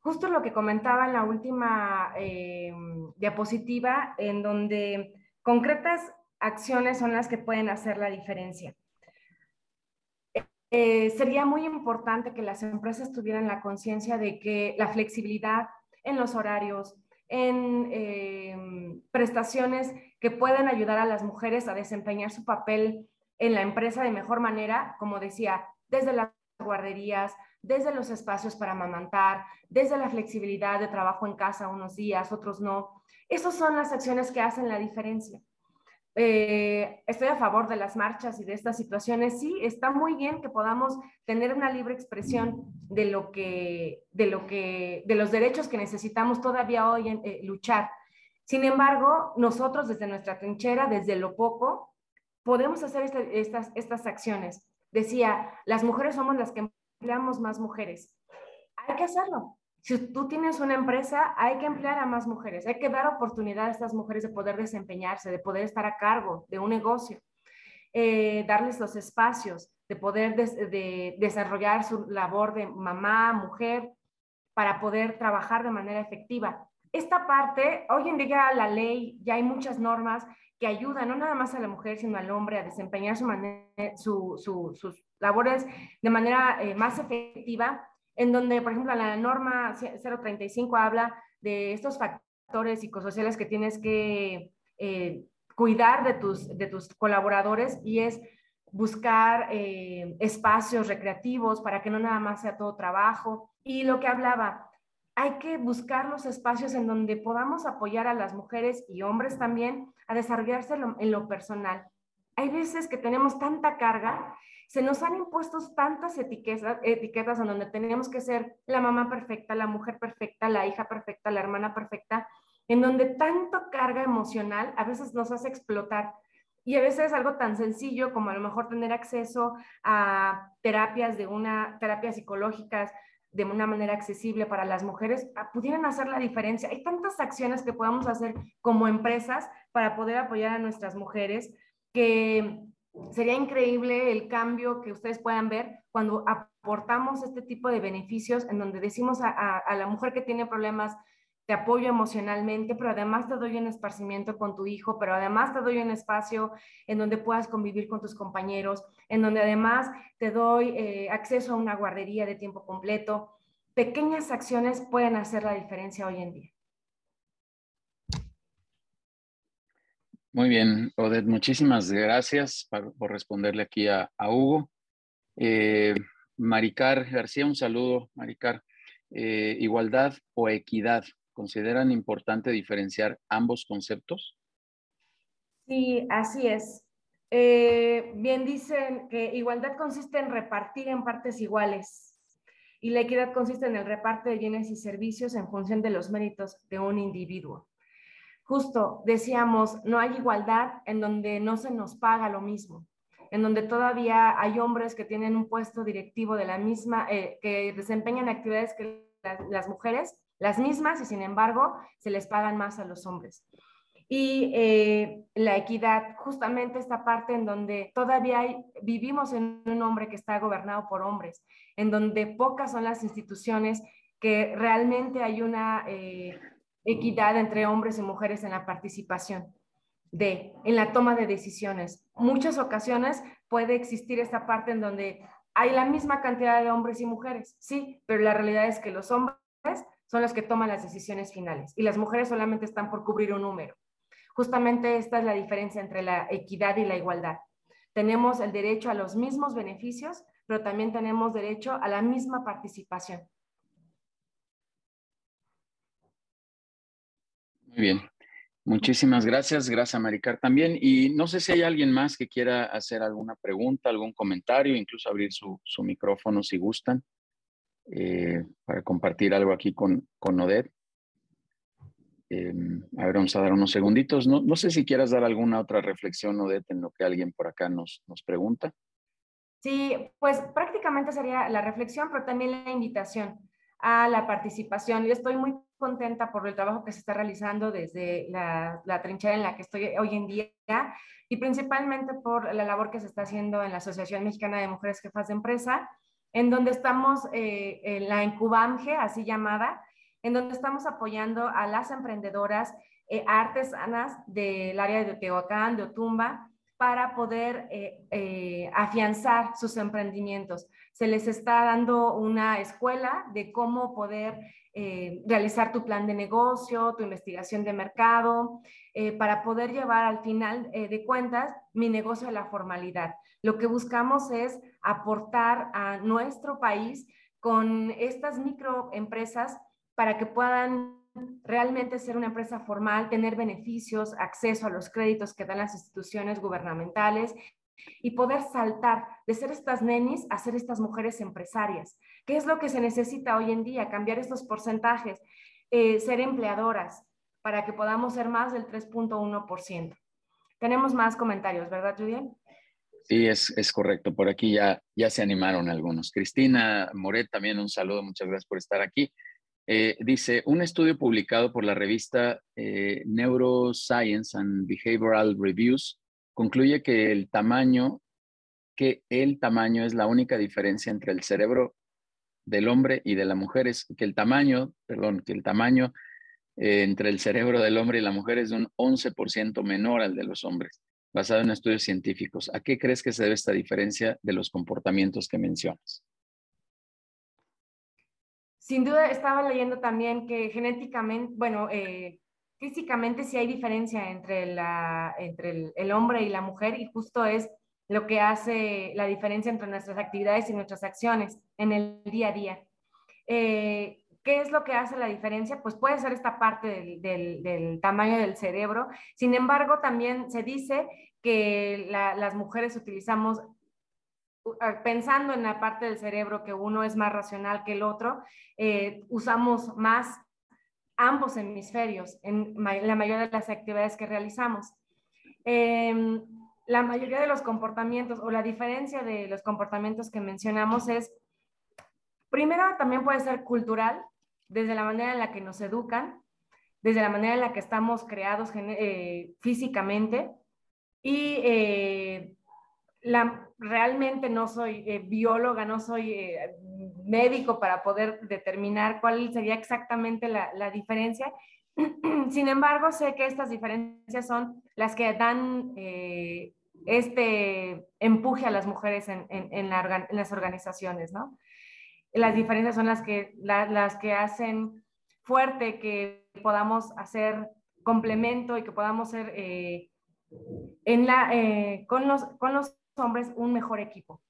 Justo lo que comentaba en la última eh, diapositiva, en donde concretas acciones son las que pueden hacer la diferencia. Eh, sería muy importante que las empresas tuvieran la conciencia de que la flexibilidad en los horarios, en eh, prestaciones que pueden ayudar a las mujeres a desempeñar su papel en la empresa de mejor manera, como decía, desde la guarderías, desde los espacios para amamantar, desde la flexibilidad de trabajo en casa unos días, otros no. Esas son las acciones que hacen la diferencia. Eh, estoy a favor de las marchas y de estas situaciones. Sí, está muy bien que podamos tener una libre expresión de lo que, de lo que, de los derechos que necesitamos todavía hoy en, eh, luchar. Sin embargo, nosotros desde nuestra trinchera, desde lo poco, podemos hacer este, estas, estas acciones. Decía, las mujeres somos las que empleamos más mujeres. Hay que hacerlo. Si tú tienes una empresa, hay que emplear a más mujeres, hay que dar oportunidad a estas mujeres de poder desempeñarse, de poder estar a cargo de un negocio, eh, darles los espacios, de poder de desarrollar su labor de mamá, mujer, para poder trabajar de manera efectiva. Esta parte, hoy en día la ley, ya hay muchas normas que ayudan no nada más a la mujer, sino al hombre a desempeñar su sus labores de manera eh, más efectiva en donde, por ejemplo, la norma 035 habla de estos factores psicosociales que tienes que eh, cuidar de tus, de tus colaboradores y es buscar eh, espacios recreativos para que no nada más sea todo trabajo. Y lo que hablaba, hay que buscar los espacios en donde podamos apoyar a las mujeres y hombres también a desarrollarse en lo personal. Hay veces que tenemos tanta carga se nos han impuesto tantas etiquetas, etiquetas en donde tenemos que ser la mamá perfecta, la mujer perfecta, la hija perfecta, la hermana perfecta, en donde tanto carga emocional a veces nos hace explotar. Y a veces algo tan sencillo como a lo mejor tener acceso a terapias de una, terapias psicológicas de una manera accesible para las mujeres, ah, pudieran hacer la diferencia. Hay tantas acciones que podemos hacer como empresas para poder apoyar a nuestras mujeres que sería increíble el cambio que ustedes puedan ver cuando aportamos este tipo de beneficios en donde decimos a, la mujer que tiene problemas, te apoyo emocionalmente, pero además te doy un esparcimiento con tu hijo, pero además te doy un espacio en donde puedas convivir con tus compañeros, en donde además te doy eh, acceso a una guardería de tiempo completo. Pequeñas acciones pueden hacer la diferencia hoy en día. Muy bien, Odette, muchísimas gracias por, responderle aquí a, Hugo. Eh, Maricar García, un saludo, Maricar. Eh, igualdad o equidad, ¿consideran importante diferenciar ambos conceptos? Sí, así es. Eh, bien dicen que igualdad consiste en repartir en partes iguales y la equidad consiste en el reparto de bienes y servicios en función de los méritos de un individuo justo decíamos, no hay igualdad en donde no se nos paga lo mismo, en donde todavía hay hombres que tienen un puesto directivo de la misma, eh, que desempeñan actividades que las, mujeres, las mismas, y sin embargo se les pagan más a los hombres. Y eh, la equidad, justamente esta parte en donde todavía hay, vivimos en un hombre que está gobernado por hombres, en donde pocas son las instituciones que realmente hay una eh, equidad entre hombres y mujeres en la participación de, en la toma de decisiones. Muchas ocasiones puede existir esta parte en donde hay la misma cantidad de hombres y mujeres, sí, pero la realidad es que los hombres son los que toman las decisiones finales y las mujeres solamente están por cubrir un número. Justamente esta es la diferencia entre la equidad y la igualdad. Tenemos el derecho a los mismos beneficios, pero también tenemos derecho a la misma participación. Muy bien. Muchísimas gracias. Gracias, Maricar, también. Y no sé si hay alguien más que quiera hacer alguna pregunta, algún comentario, incluso abrir su, micrófono si gustan, eh, para compartir algo aquí con, con Odette. Em, a ver, vamos a dar unos segunditos. No, no, sé si quieras dar alguna otra reflexión, Odette, en lo que alguien por acá nos, nos pregunta. Sí, pues prácticamente sería la reflexión, pero también la invitación a la participación. Yo estoy muy contenta por el trabajo que se está realizando desde la, trinchera en la que estoy hoy en día y principalmente por la labor que se está haciendo en la Asociación Mexicana de Mujeres Jefas de Empresa, en donde estamos eh, en la Incubamge, así llamada, en donde estamos apoyando a las emprendedoras eh, artesanas del área de Tehuacán, de Otumba, para poder eh, afianzar sus emprendimientos. Se les está dando una escuela de cómo poder eh, realizar tu plan de negocio, tu investigación de mercado, eh, para poder llevar al final eh, de cuentas mi negocio a la formalidad. Lo que buscamos es aportar a nuestro país con estas microempresas para que puedan realmente ser una empresa formal, tener beneficios, acceso a los créditos que dan las instituciones gubernamentales y poder saltar de ser estas nenis a ser estas mujeres empresarias. ¿Qué es lo que se necesita hoy en día? Cambiar estos porcentajes, eh, ser empleadoras para que podamos ser más del 3.1%. Tenemos más comentarios, ¿verdad, Julián? Sí, es, es, correcto. Por aquí ya, ya se animaron algunos. Cristina Moret, también un saludo. Muchas gracias por estar aquí. Eh, dice, un estudio publicado por la revista eh, Neuroscience and Behavioral Reviews concluye que el tamaño, que el tamaño es la única diferencia entre el cerebro del hombre y de la mujer, es que el tamaño, perdón, que el tamaño eh, entre el cerebro del hombre y la mujer es de un 11% menor al de los hombres, basado en estudios científicos. ¿A qué crees que se debe esta diferencia de los comportamientos que mencionas? Sin duda, estaba leyendo también que genéticamente, bueno, eh, físicamente sí hay diferencia entre, el, hombre y la mujer y justo es lo que hace la diferencia entre nuestras actividades y nuestras acciones en el día a día. Eh, ¿Qué es lo que hace la diferencia? Pues puede ser esta parte del, tamaño del cerebro. Sin embargo, también se dice que las mujeres utilizamos pensando en la parte del cerebro que uno es más racional que el otro, eh, usamos más ambos hemisferios en la mayoría de las actividades que realizamos. Em, la mayoría de los comportamientos o la diferencia de los comportamientos que mencionamos es, primero también puede ser cultural, desde la manera en la que nos educan, desde la manera en la que estamos creados eh, físicamente y eh, la, realmente no soy eh, bióloga, no soy eh, médico para poder determinar cuál sería exactamente la, diferencia. Sin embargo, sé que estas diferencias son las que dan eh, este empuje a las mujeres en, las organizaciones, ¿no? Las diferencias son las que, las que hacen fuerte que podamos hacer complemento y que podamos ser en la, con los hombres un mejor equipo.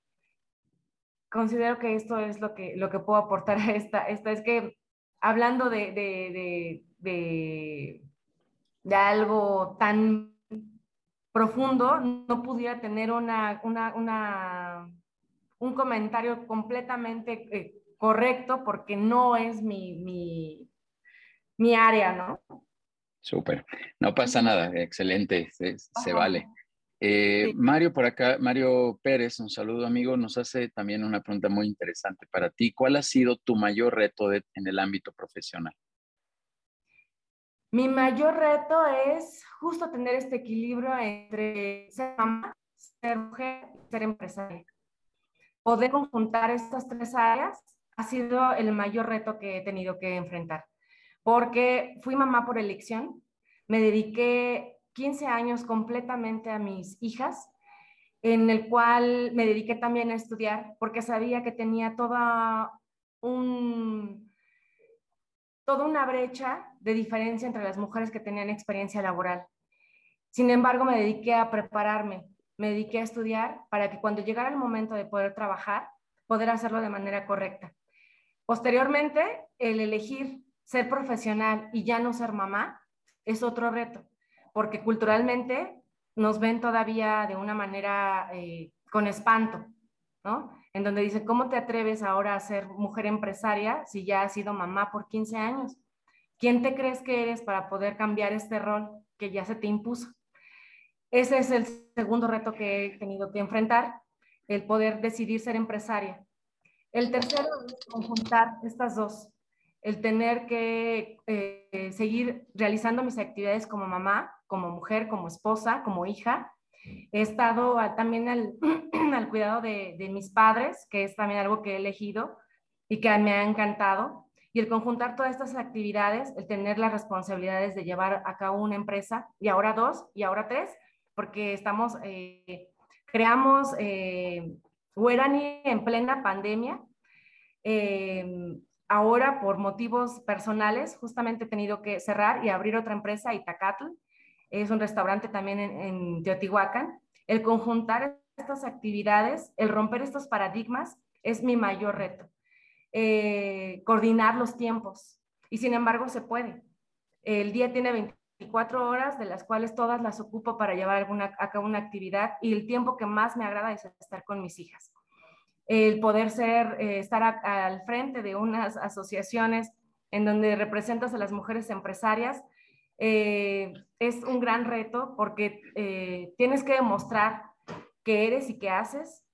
Considero que esto es lo que, lo que puedo aportar a esta, esta es que hablando de, de, de, de, algo tan profundo, no pudiera tener una, una, una un comentario completamente eh, correcto porque no es mi, mi, mi área, ¿no? Súper. No pasa nada, excelente, se, se vale. Eh, Mario por acá, Mario Pérez, un saludo amigo, nos hace también una pregunta muy interesante para ti. ¿Cuál ha sido tu mayor reto en el ámbito profesional? Mi mayor reto es justo tener este equilibrio entre ser mamá, ser mujer y ser empresaria. Poder conjuntar estas tres áreas ha sido el mayor reto que he tenido que enfrentar, porque fui mamá por elección, me dediqué 15 años completamente a mis hijas, en el cual me dediqué también a estudiar porque sabía que tenía toda, un, toda una brecha de diferencia entre las mujeres que tenían experiencia laboral. Sin embargo, me dediqué a prepararme, me dediqué a estudiar para que cuando llegara el momento de poder trabajar, poder hacerlo de manera correcta. Posteriormente, el elegir ser profesional y ya no ser mamá es otro reto porque culturalmente nos ven todavía de una manera eh, con espanto, ¿no? En donde dice, ¿cómo te atreves ahora a ser mujer empresaria si ya has sido mamá por 15 años? ¿Quién te crees que eres para poder cambiar este rol que ya se te impuso? Ese es el segundo reto que he tenido que enfrentar, el poder decidir ser empresaria. El tercero es conjuntar estas dos, el tener que eh, seguir realizando mis actividades como mamá, como mujer, como esposa, como hija. He estado también al, cuidado de, de, mis padres, que es también algo que he elegido y que me ha encantado. Y el conjuntar todas estas actividades, el tener las responsabilidades de llevar a cabo una empresa, y ahora dos, y ahora tres, porque estamos, eh, creamos eh, en plena pandemia. Eh, ahora, por motivos personales, justamente he tenido que cerrar y abrir otra empresa, Itacatl, es un restaurante también en, Teotihuacán, el conjuntar estas actividades, el romper estos paradigmas, es mi mayor reto. Eh, coordinar los tiempos. Y sin embargo, se puede. El día tiene 24 horas, de las cuales todas las ocupo para llevar alguna, a cabo una actividad y el tiempo que más me agrada es estar con mis hijas. El poder ser, eh, estar al frente de unas asociaciones en donde representas a las mujeres empresarias, eh, es un gran reto porque tienes que demostrar que eres y que haces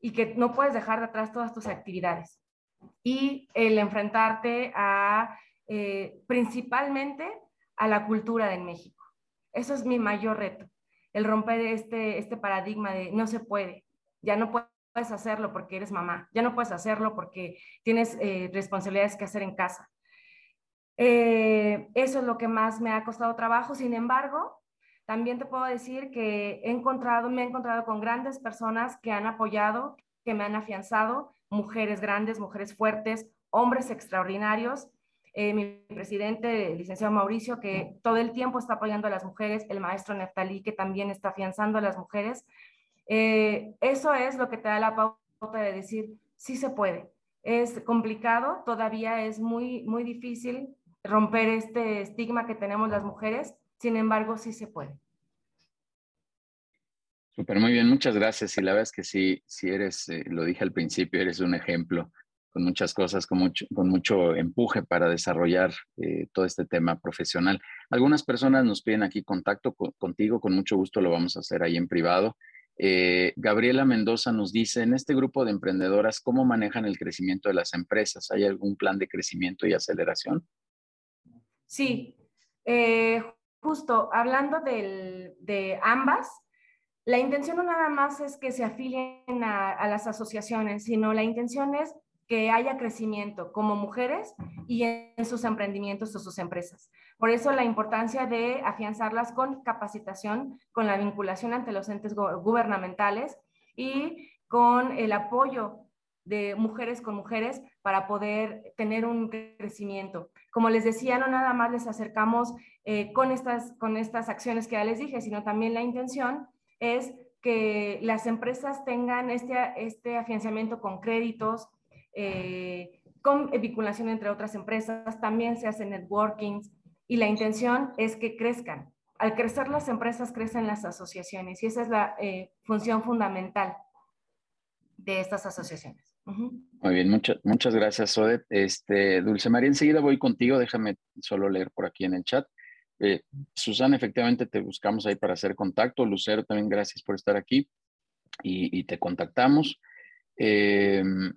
y que no puedes dejar de atrás todas tus actividades. Y el enfrentarte a, eh, principalmente a la cultura de México. Eso es mi mayor reto, el romper este, este paradigma de no se puede, ya no puedes hacerlo porque eres mamá, ya no puedes hacerlo porque tienes eh, responsabilidades que hacer en casa. Eh, eso es lo que más me ha costado trabajo, sin embargo, también te puedo decir que he encontrado, me he encontrado con grandes personas que han apoyado, que me han afianzado, mujeres grandes, mujeres fuertes, hombres extraordinarios. Eh, mi presidente, el licenciado Mauricio, que todo el tiempo está apoyando a las mujeres, el maestro Neftalí, que también está afianzando a las mujeres. Eh, eso es lo que te da la pauta de decir, sí se puede. Es complicado, todavía es muy, muy difícil romper este estigma que tenemos las mujeres, sin embargo, sí se puede. Súper, muy bien, muchas gracias. Y la verdad es que sí, si eres, eh, lo dije al principio, eres un ejemplo con muchas cosas, con mucho, con mucho empuje para desarrollar eh, todo este tema profesional. Algunas personas nos piden aquí contacto contigo, con mucho gusto lo vamos a hacer ahí en privado. Eh, Gabriela Mendoza nos dice, en este grupo de emprendedoras, ¿cómo manejan el crecimiento de las empresas? ¿Hay algún plan de crecimiento y aceleración? Sí, justo hablando de ambas, la intención no nada más es que se afilien a, las asociaciones, sino la intención es que haya crecimiento como mujeres y en sus emprendimientos o sus empresas. Por eso la importancia de afianzarlas con capacitación, con la vinculación ante los entes gubernamentales y con el apoyo de mujeres con mujeres para poder tener un crecimiento. Como les decía, no nada más les acercamos eh, con, estas, con estas acciones que ya les dije, sino también la intención es que las empresas tengan este, este afianzamiento con créditos, eh, con vinculación entre otras empresas, también se hacen networkings y la intención es que crezcan. Al crecer las empresas, crecen las asociaciones y esa es la eh, función fundamental de estas asociaciones. Muy bien, muchas, muchas gracias, Odette. Este, Dulce María, enseguida voy contigo, déjame solo leer por aquí en el chat. Eh, Susana, efectivamente te buscamos ahí para hacer contacto. Lucero, también gracias por estar aquí y, te contactamos. Em,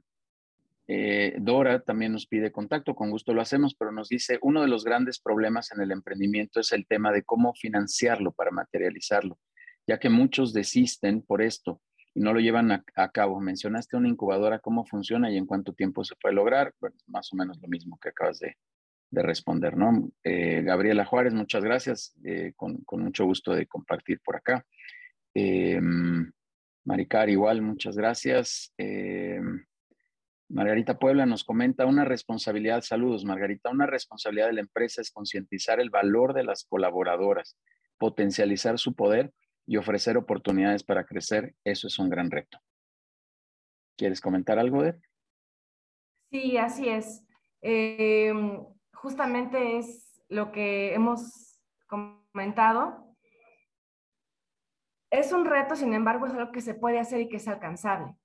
eh, Dora también nos pide contacto, con gusto lo hacemos, pero nos dice, uno de los grandes problemas en el emprendimiento es el tema de cómo financiarlo para materializarlo, ya que muchos desisten por esto y no lo llevan a, cabo. Mencionaste una incubadora, cómo funciona y en cuánto tiempo se puede lograr. más o menos lo mismo que acabas de, responder, ¿no? Eh, Gabriela Juárez, muchas gracias. Eh, con, mucho gusto de compartir por acá. Maricar, igual, muchas gracias. Margarita Puebla nos comenta una responsabilidad, saludos Margarita, una responsabilidad de la empresa es concientizar el valor de las colaboradoras, potencializar su poder y ofrecer oportunidades para crecer, eso es un gran reto. ¿Quieres comentar algo de? Sí, así es. Em, justamente es lo que hemos comentado. Es un reto, sin embargo, es algo que se puede hacer y que es alcanzable.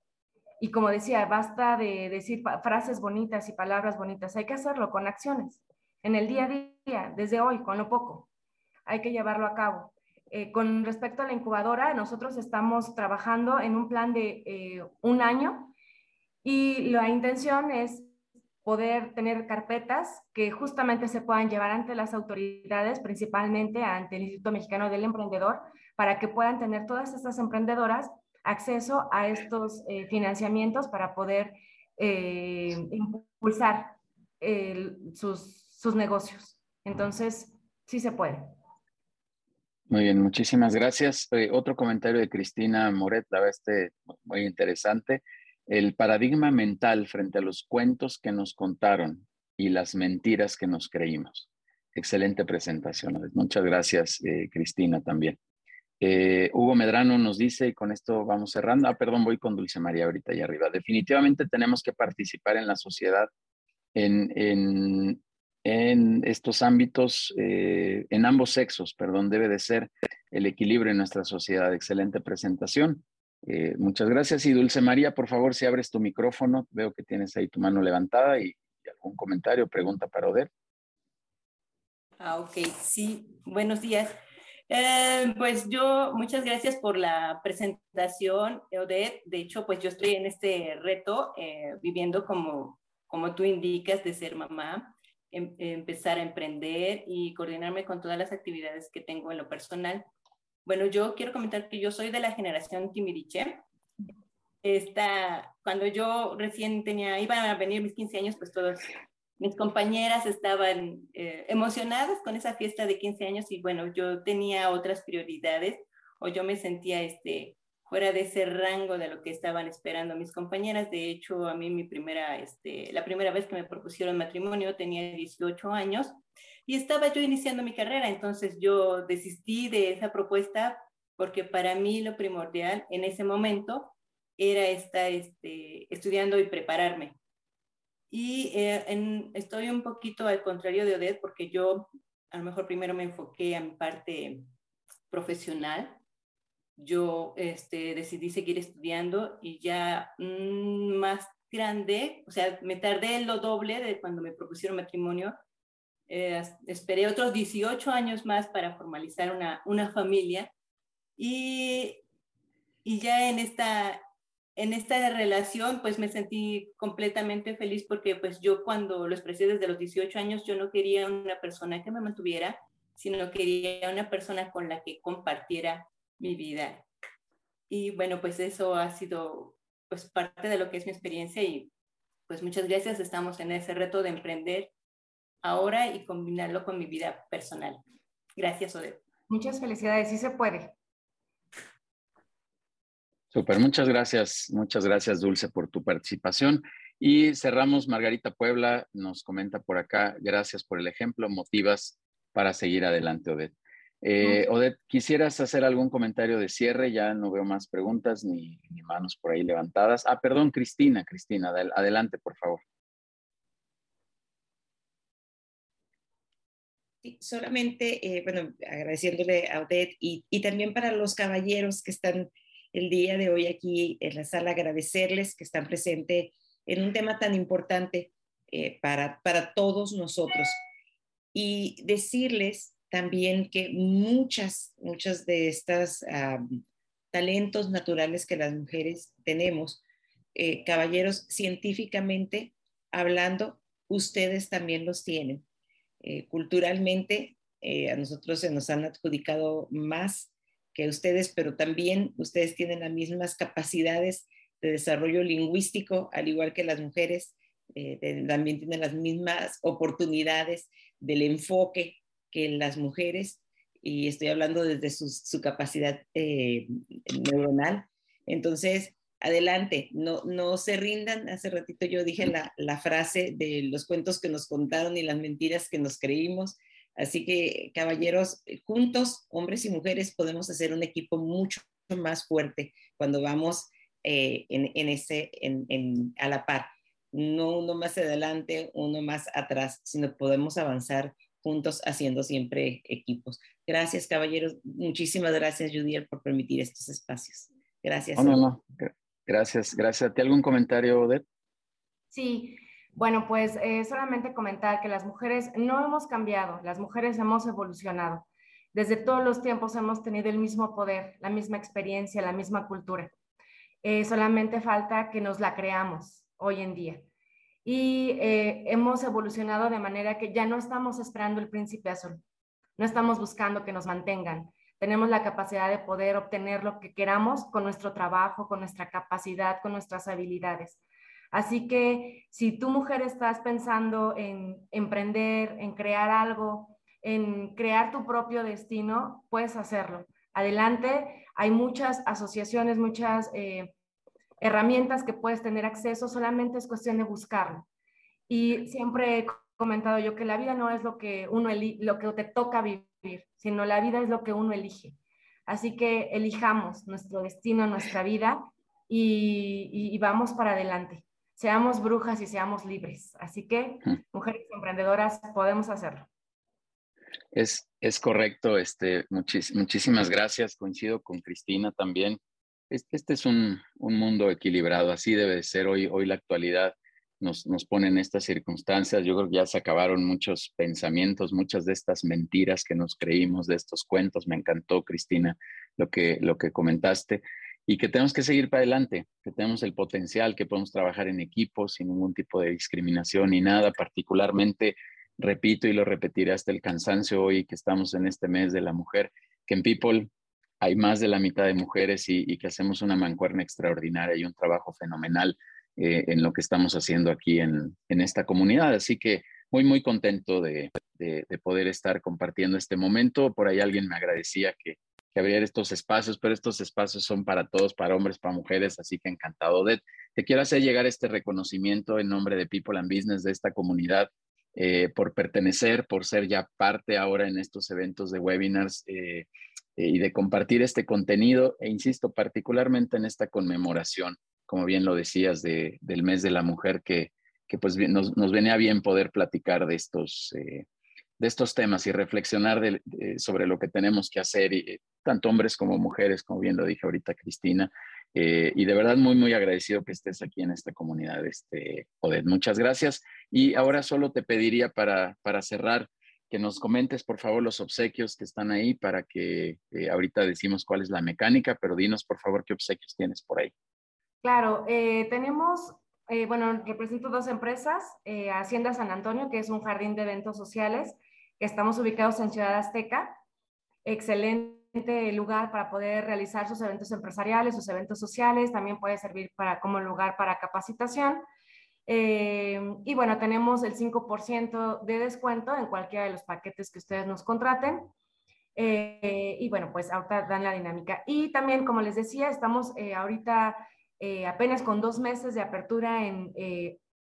Y como decía, basta de decir frases bonitas y palabras bonitas, hay que hacerlo con acciones, en el día a día, desde hoy, con lo poco. Hay que llevarlo a cabo. Eh, con respecto a la incubadora, nosotros estamos trabajando en un plan de eh, un año y la intención es poder tener carpetas que justamente se puedan llevar ante las autoridades, principalmente ante el Instituto Mexicano del Emprendedor, para que puedan tener todas estas emprendedoras acceso a estos eh, financiamientos para poder impulsar sus, sus negocios. Entonces, sí se puede. Muy bien, muchísimas gracias. Eh, otro comentario de Cristina Moret, la este muy interesante. El paradigma mental frente a los cuentos que nos contaron y las mentiras que nos creímos. Excelente presentación. Muchas gracias, eh, Cristina, también. Eh, Hugo Medrano nos dice, y con esto vamos cerrando, ah, perdón, voy con Dulce María ahorita allá arriba. Definitivamente tenemos que participar en la sociedad en, estos ámbitos, eh, en ambos sexos, perdón, debe de ser el equilibrio en nuestra sociedad. Excelente presentación. Eh, muchas gracias. Y Dulce María, por favor, si abres tu micrófono, veo que tienes ahí tu mano levantada y, algún comentario, pregunta para Oder. Ah, ok, sí, buenos días. Eh, pues yo, muchas gracias por la presentación, Odette. De hecho, pues yo estoy en este reto, eh, viviendo como, como tú indicas, de ser mamá, em, empezar a emprender y coordinarme con todas las actividades que tengo en lo personal. Bueno, yo quiero comentar que yo soy de la generación Timiriche. Esta, cuando yo recién tenía, iban a venir mis 15 años, pues todos mis compañeras estaban eh, emocionadas con esa fiesta de 15 años y bueno, yo tenía otras prioridades o yo me sentía este, fuera de ese rango de lo que estaban esperando mis compañeras. De hecho, a mí mi primera, este, la primera vez que me propusieron matrimonio tenía 18 años y estaba yo iniciando mi carrera, entonces yo desistí de esa propuesta porque para mí lo primordial en ese momento era estar este, estudiando y prepararme y eh, estoy un poquito al contrario de Odette porque yo a lo mejor primero me enfoqué mi parte profesional. Yo este, decidí seguir estudiando y ya mm, más grande, o sea, me tardé lo doble de cuando me propusieron matrimonio. Eh, esperé otros 18 años más para formalizar una, una familia y, y ya en esta, en esta relación pues me sentí completamente feliz porque pues yo cuando lo expresé desde los 18 años yo no quería una persona que me mantuviera, sino quería una persona con la que compartiera mi vida. Y bueno, pues eso ha sido pues parte de lo que es mi experiencia y pues muchas gracias, estamos en ese reto de emprender ahora y combinarlo con mi vida personal. Gracias, Odette. Muchas felicidades, sí se puede. Super, muchas gracias, muchas gracias Dulce por tu participación. Y cerramos, Margarita Puebla nos comenta por acá, gracias por el ejemplo, motivas para seguir adelante, Odette. Eh, Odette, ¿quisieras hacer algún comentario de cierre? Ya no veo más preguntas ni, manos por ahí levantadas. Ah, perdón, Cristina, Cristina, adelante, por favor. Sí, solamente, eh, bueno, agradeciéndole a Odette y, y también para los caballeros que están el día de hoy aquí en la sala, agradecerles que están presentes en un tema tan importante eh, para, para todos nosotros y decirles también que muchas, muchas de estas talentos naturales que las mujeres tenemos, eh, caballeros, científicamente hablando, ustedes también los tienen. Eh, culturalmente, a nosotros se nos han adjudicado más que ustedes, pero también ustedes tienen las mismas capacidades de desarrollo lingüístico, al igual que las mujeres, eh, también tienen las mismas oportunidades del enfoque que las mujeres, y estoy hablando desde su, capacidad eh, neuronal. Entonces, adelante, no, no se rindan. Hace ratito yo dije la, la frase de los cuentos que nos contaron y las mentiras que nos creímos. Así que, caballeros, eh, juntos, hombres y mujeres, podemos hacer un equipo mucho más fuerte cuando vamos eh, en, ese, en, a la par. No uno más adelante, uno más atrás, sino podemos avanzar juntos haciendo siempre equipos. Gracias, caballeros. Muchísimas gracias, Judiel, por permitir estos espacios. Gracias. No, no, no. Gracias, gracias. ¿Te algún comentario, Odette? Sí, bueno, pues eh, solamente comentar que las mujeres no hemos cambiado, las mujeres hemos evolucionado. Desde todos los tiempos hemos tenido el mismo poder, la misma experiencia, la misma cultura. Eh, solamente falta que nos la creamos hoy en día. Y eh, hemos evolucionado de manera que ya no estamos esperando el príncipe azul, no estamos buscando que nos mantengan. Tenemos la capacidad de poder obtener lo que queramos con nuestro trabajo, con nuestra capacidad, con nuestras habilidades. Así que si tu mujer estás pensando en emprender, en crear algo, en crear tu propio destino, puedes hacerlo. Adelante, hay muchas asociaciones, muchas eh, herramientas que puedes tener acceso, solamente es cuestión de buscarlo. Y siempre he comentado yo que la vida no es lo que uno lo que te toca vivir, sino la vida es lo que uno elige. Así que elijamos nuestro destino, nuestra vida y, vamos para adelante. Seamos brujas y seamos libres. Así que, mujeres emprendedoras, podemos hacerlo. Es, es correcto, este, muchísimas gracias. Coincido con Cristina también. Este, este es un, un, mundo equilibrado, así debe ser hoy, hoy la actualidad nos, nos pone en estas circunstancias. Yo creo que ya se acabaron muchos pensamientos, muchas de estas mentiras que nos creímos de estos cuentos. Me encantó, Cristina, lo que, lo que comentaste y que tenemos que seguir para adelante, que tenemos el potencial, que podemos trabajar en equipo sin ningún tipo de discriminación ni nada, particularmente, repito y lo repetiré hasta el cansancio hoy que estamos en este mes de la mujer, que en People hay más de la mitad de mujeres y, que hacemos una mancuerna extraordinaria y un trabajo fenomenal eh, en lo que estamos haciendo aquí en, en, esta comunidad. Así que muy, muy contento de, de, de poder estar compartiendo este momento. Por ahí alguien me agradecía que que abrir estos espacios, pero estos espacios son para todos, para hombres, para mujeres, así que encantado de, te quiero hacer llegar este reconocimiento en nombre de People and Business de esta comunidad eh, por pertenecer, por ser ya parte ahora en estos eventos de webinars eh, eh, y de compartir este contenido e insisto, particularmente en esta conmemoración, como bien lo decías, de, del mes de la mujer que, que pues nos, nos venía bien poder platicar de estos de estos temas y reflexionar sobre lo que tenemos que hacer, y, eh, tanto hombres como mujeres, como bien lo dije ahorita Cristina. Eh, y de verdad muy, muy agradecido que estés aquí en esta comunidad, este, Odette. Muchas gracias. Y ahora solo te pediría para, para cerrar que nos comentes, por favor, los obsequios que están ahí para que eh, ahorita decimos cuál es la mecánica, pero dinos, por favor, qué obsequios tienes por ahí. Claro, tenemos bueno, represento dos empresas, Hacienda San Antonio, que es un jardín de eventos sociales, Estamos ubicados en Ciudad Azteca, excelente lugar para poder realizar sus eventos empresariales, sus eventos sociales, también puede servir para, como lugar para capacitación. Eh, y bueno, tenemos el 5% de descuento en cualquiera de los paquetes que ustedes nos contraten. Eh, y bueno, pues ahorita dan la dinámica. Y también, como les decía, estamos eh, ahorita apenas con dos meses de apertura en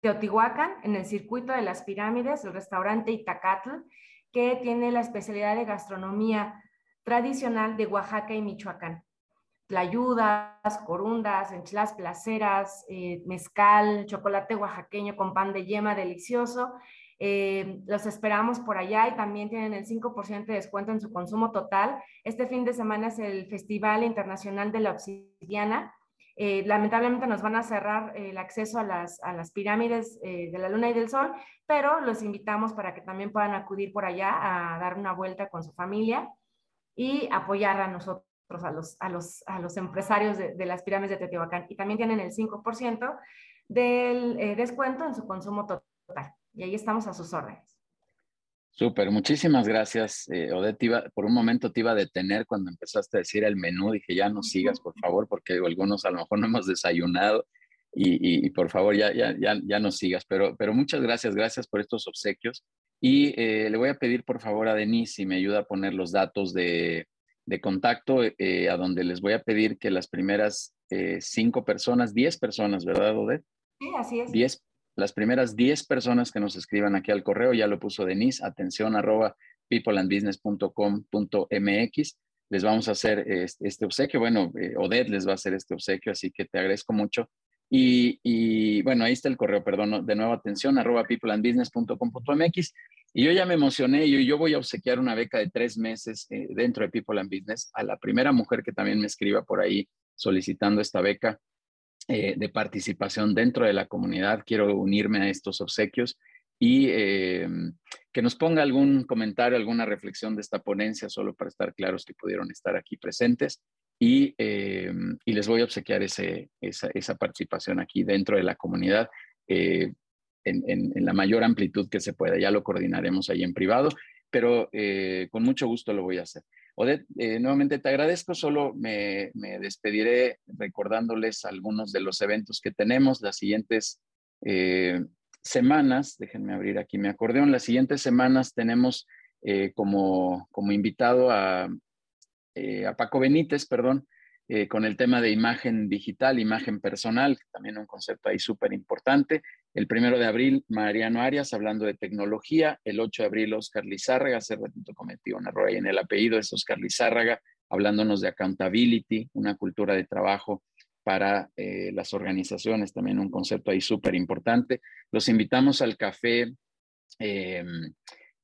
Teotihuacán, en el circuito de las pirámides, el restaurante Itacatl que tiene la especialidad de gastronomía tradicional de Oaxaca y Michoacán. Tlayudas, corundas, enchiladas placeras, eh, mezcal, chocolate oaxaqueño con pan de yema delicioso. Eh, los esperamos por allá y también tienen el 5% de descuento en su consumo total. Este fin de semana es el Festival Internacional de la Obsidiana, eh, lamentablemente nos van a cerrar el acceso a las, a las pirámides eh, de la Luna y del Sol, pero los invitamos para que también puedan acudir por allá a dar una vuelta con su familia y apoyar a nosotros, a los, a los, a los empresarios de, las pirámides de Teotihuacán. Y también tienen el 5% del eh, descuento en su consumo total. Y ahí estamos a sus órdenes. Súper, muchísimas gracias, eh, Odette. por un momento te iba a detener cuando empezaste a decir el menú. Dije, ya no sigas, por favor, porque algunos a lo mejor no hemos desayunado y, por favor, ya, ya, ya, ya no sigas. Pero, pero muchas gracias, gracias por estos obsequios. Y eh, le voy a pedir, por favor, a Denise si me ayuda a poner los datos de, de contacto, eh, a donde les voy a pedir que las primeras eh, cinco personas, diez personas, ¿verdad, Odette? Sí, así es. Diez las primeras 10 personas que nos escriban aquí al correo, ya lo puso Denise, atención arroba peopleandbusiness.com.mx. Les vamos a hacer este, obsequio. Bueno, eh, Odette les va a hacer este obsequio, así que te agradezco mucho. Y, bueno, ahí está el correo, perdón, de nuevo atención, arroba peopleandbusiness.com.mx. Y yo ya me emocioné y yo, voy a obsequiar una beca de tres meses eh, dentro de People and Business a la primera mujer que también me escriba por ahí solicitando esta beca. Eh, de participación dentro de la comunidad. Quiero unirme a estos obsequios y eh, que nos ponga algún comentario, alguna reflexión de esta ponencia, solo para estar claros que pudieron estar aquí presentes. Y, eh, les voy a obsequiar ese, esa, participación aquí dentro de la comunidad en, en, la mayor amplitud que se pueda. Ya lo coordinaremos ahí en privado, pero con mucho gusto lo voy a hacer. Odette, eh, nuevamente te agradezco, solo me, despediré recordándoles algunos de los eventos que tenemos las siguientes eh, semanas. Déjenme abrir aquí mi acordeón. Las siguientes semanas tenemos eh, como, como, invitado a, a Paco Benítez, perdón, eh, con el tema de imagen digital, imagen personal, también un concepto ahí súper importante. El primero de abril, Mariano Arias hablando de tecnología. El 8 de abril, Oscar Lizárraga. Hace ratito cometí un error ahí en el apellido, es Oscar Lizárraga, hablándonos de accountability, una cultura de trabajo para eh, las organizaciones, también un concepto ahí súper importante. Los invitamos al café, em,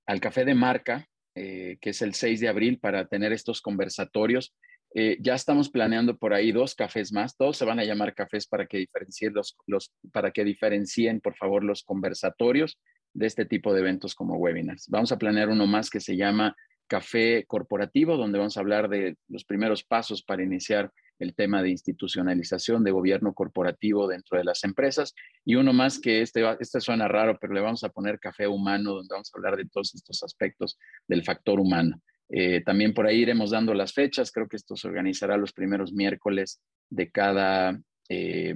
al café de marca, eh, que es el 6 de abril, para tener estos conversatorios. Eh, ya estamos planeando por ahí dos cafés más, todos se van a llamar cafés para que diferencien los, los, para que diferencien, por favor, los conversatorios de este tipo de eventos como webinars. Vamos a planear uno más que se llama Café Corporativo, donde vamos a hablar de los primeros pasos para iniciar el tema de institucionalización de gobierno corporativo dentro de las empresas. Y uno más que este, este suena raro, pero le vamos a poner Café Humano, donde vamos a hablar de todos estos aspectos del factor humano. Eh, también por ahí iremos dando las fechas. Creo que esto se organizará los primeros miércoles de cada, eh,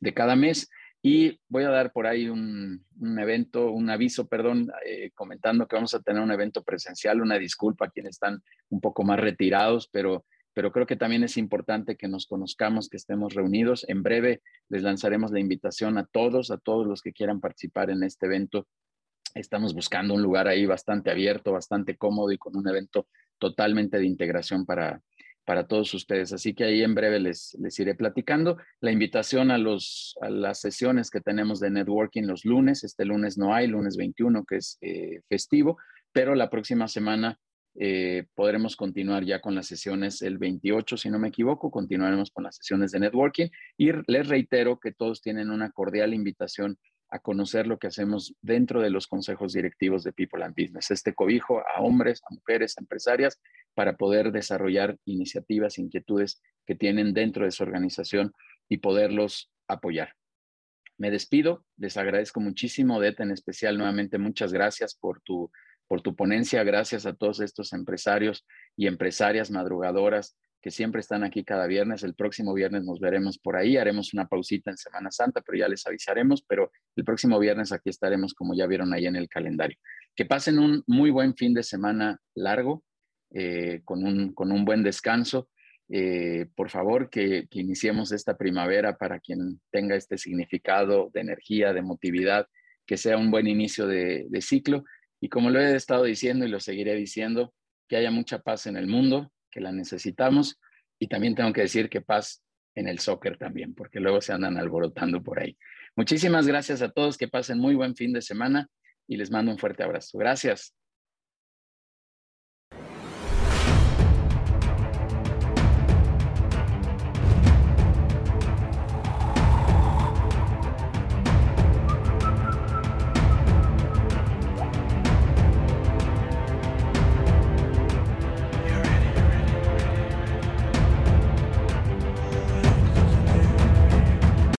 de cada mes. Y voy a dar por ahí un, evento, un aviso, perdón, eh, comentando que vamos a tener un evento presencial. Una disculpa a quienes están un poco más retirados, pero, pero creo que también es importante que nos conozcamos, que estemos reunidos. En breve les lanzaremos la invitación a todos, a todos los que quieran participar en este evento Estamos buscando un lugar ahí bastante abierto, bastante cómodo y con un evento totalmente de integración para, para todos ustedes. Así que ahí en breve les, les iré platicando. La invitación a, los, a las sesiones que tenemos de networking los lunes, este lunes no hay, lunes 21, que es eh, festivo, pero la próxima semana eh, podremos continuar ya con las sesiones el 28, si no me equivoco, continuaremos con las sesiones de networking y les reitero que todos tienen una cordial invitación a conocer lo que hacemos dentro de los consejos directivos de People and Business. Este cobijo a hombres, a mujeres, a empresarias, para poder desarrollar iniciativas, inquietudes que tienen dentro de su organización y poderlos apoyar. Me despido, les agradezco muchísimo, Odette, en especial nuevamente muchas gracias por tu, por tu ponencia, gracias a todos estos empresarios y empresarias madrugadoras que siempre están aquí cada viernes. El próximo viernes nos veremos por ahí. Haremos una pausita en Semana Santa, pero ya les avisaremos. Pero el próximo viernes aquí estaremos, como ya vieron ahí en el calendario. Que pasen un muy buen fin de semana largo, eh, con, un, con un buen descanso. Eh, por favor, que, iniciemos esta primavera para quien tenga este significado de energía, de motividad, que sea un buen inicio de ciclo. Y como lo he estado diciendo y lo seguiré diciendo, que haya mucha paz en el mundo, que la necesitamos. Y también tengo que decir que paz en el soccer también, porque luego se andan alborotando por ahí. Muchísimas gracias a todos, que pasen muy buen fin de semana y les mando un fuerte abrazo. Gracias.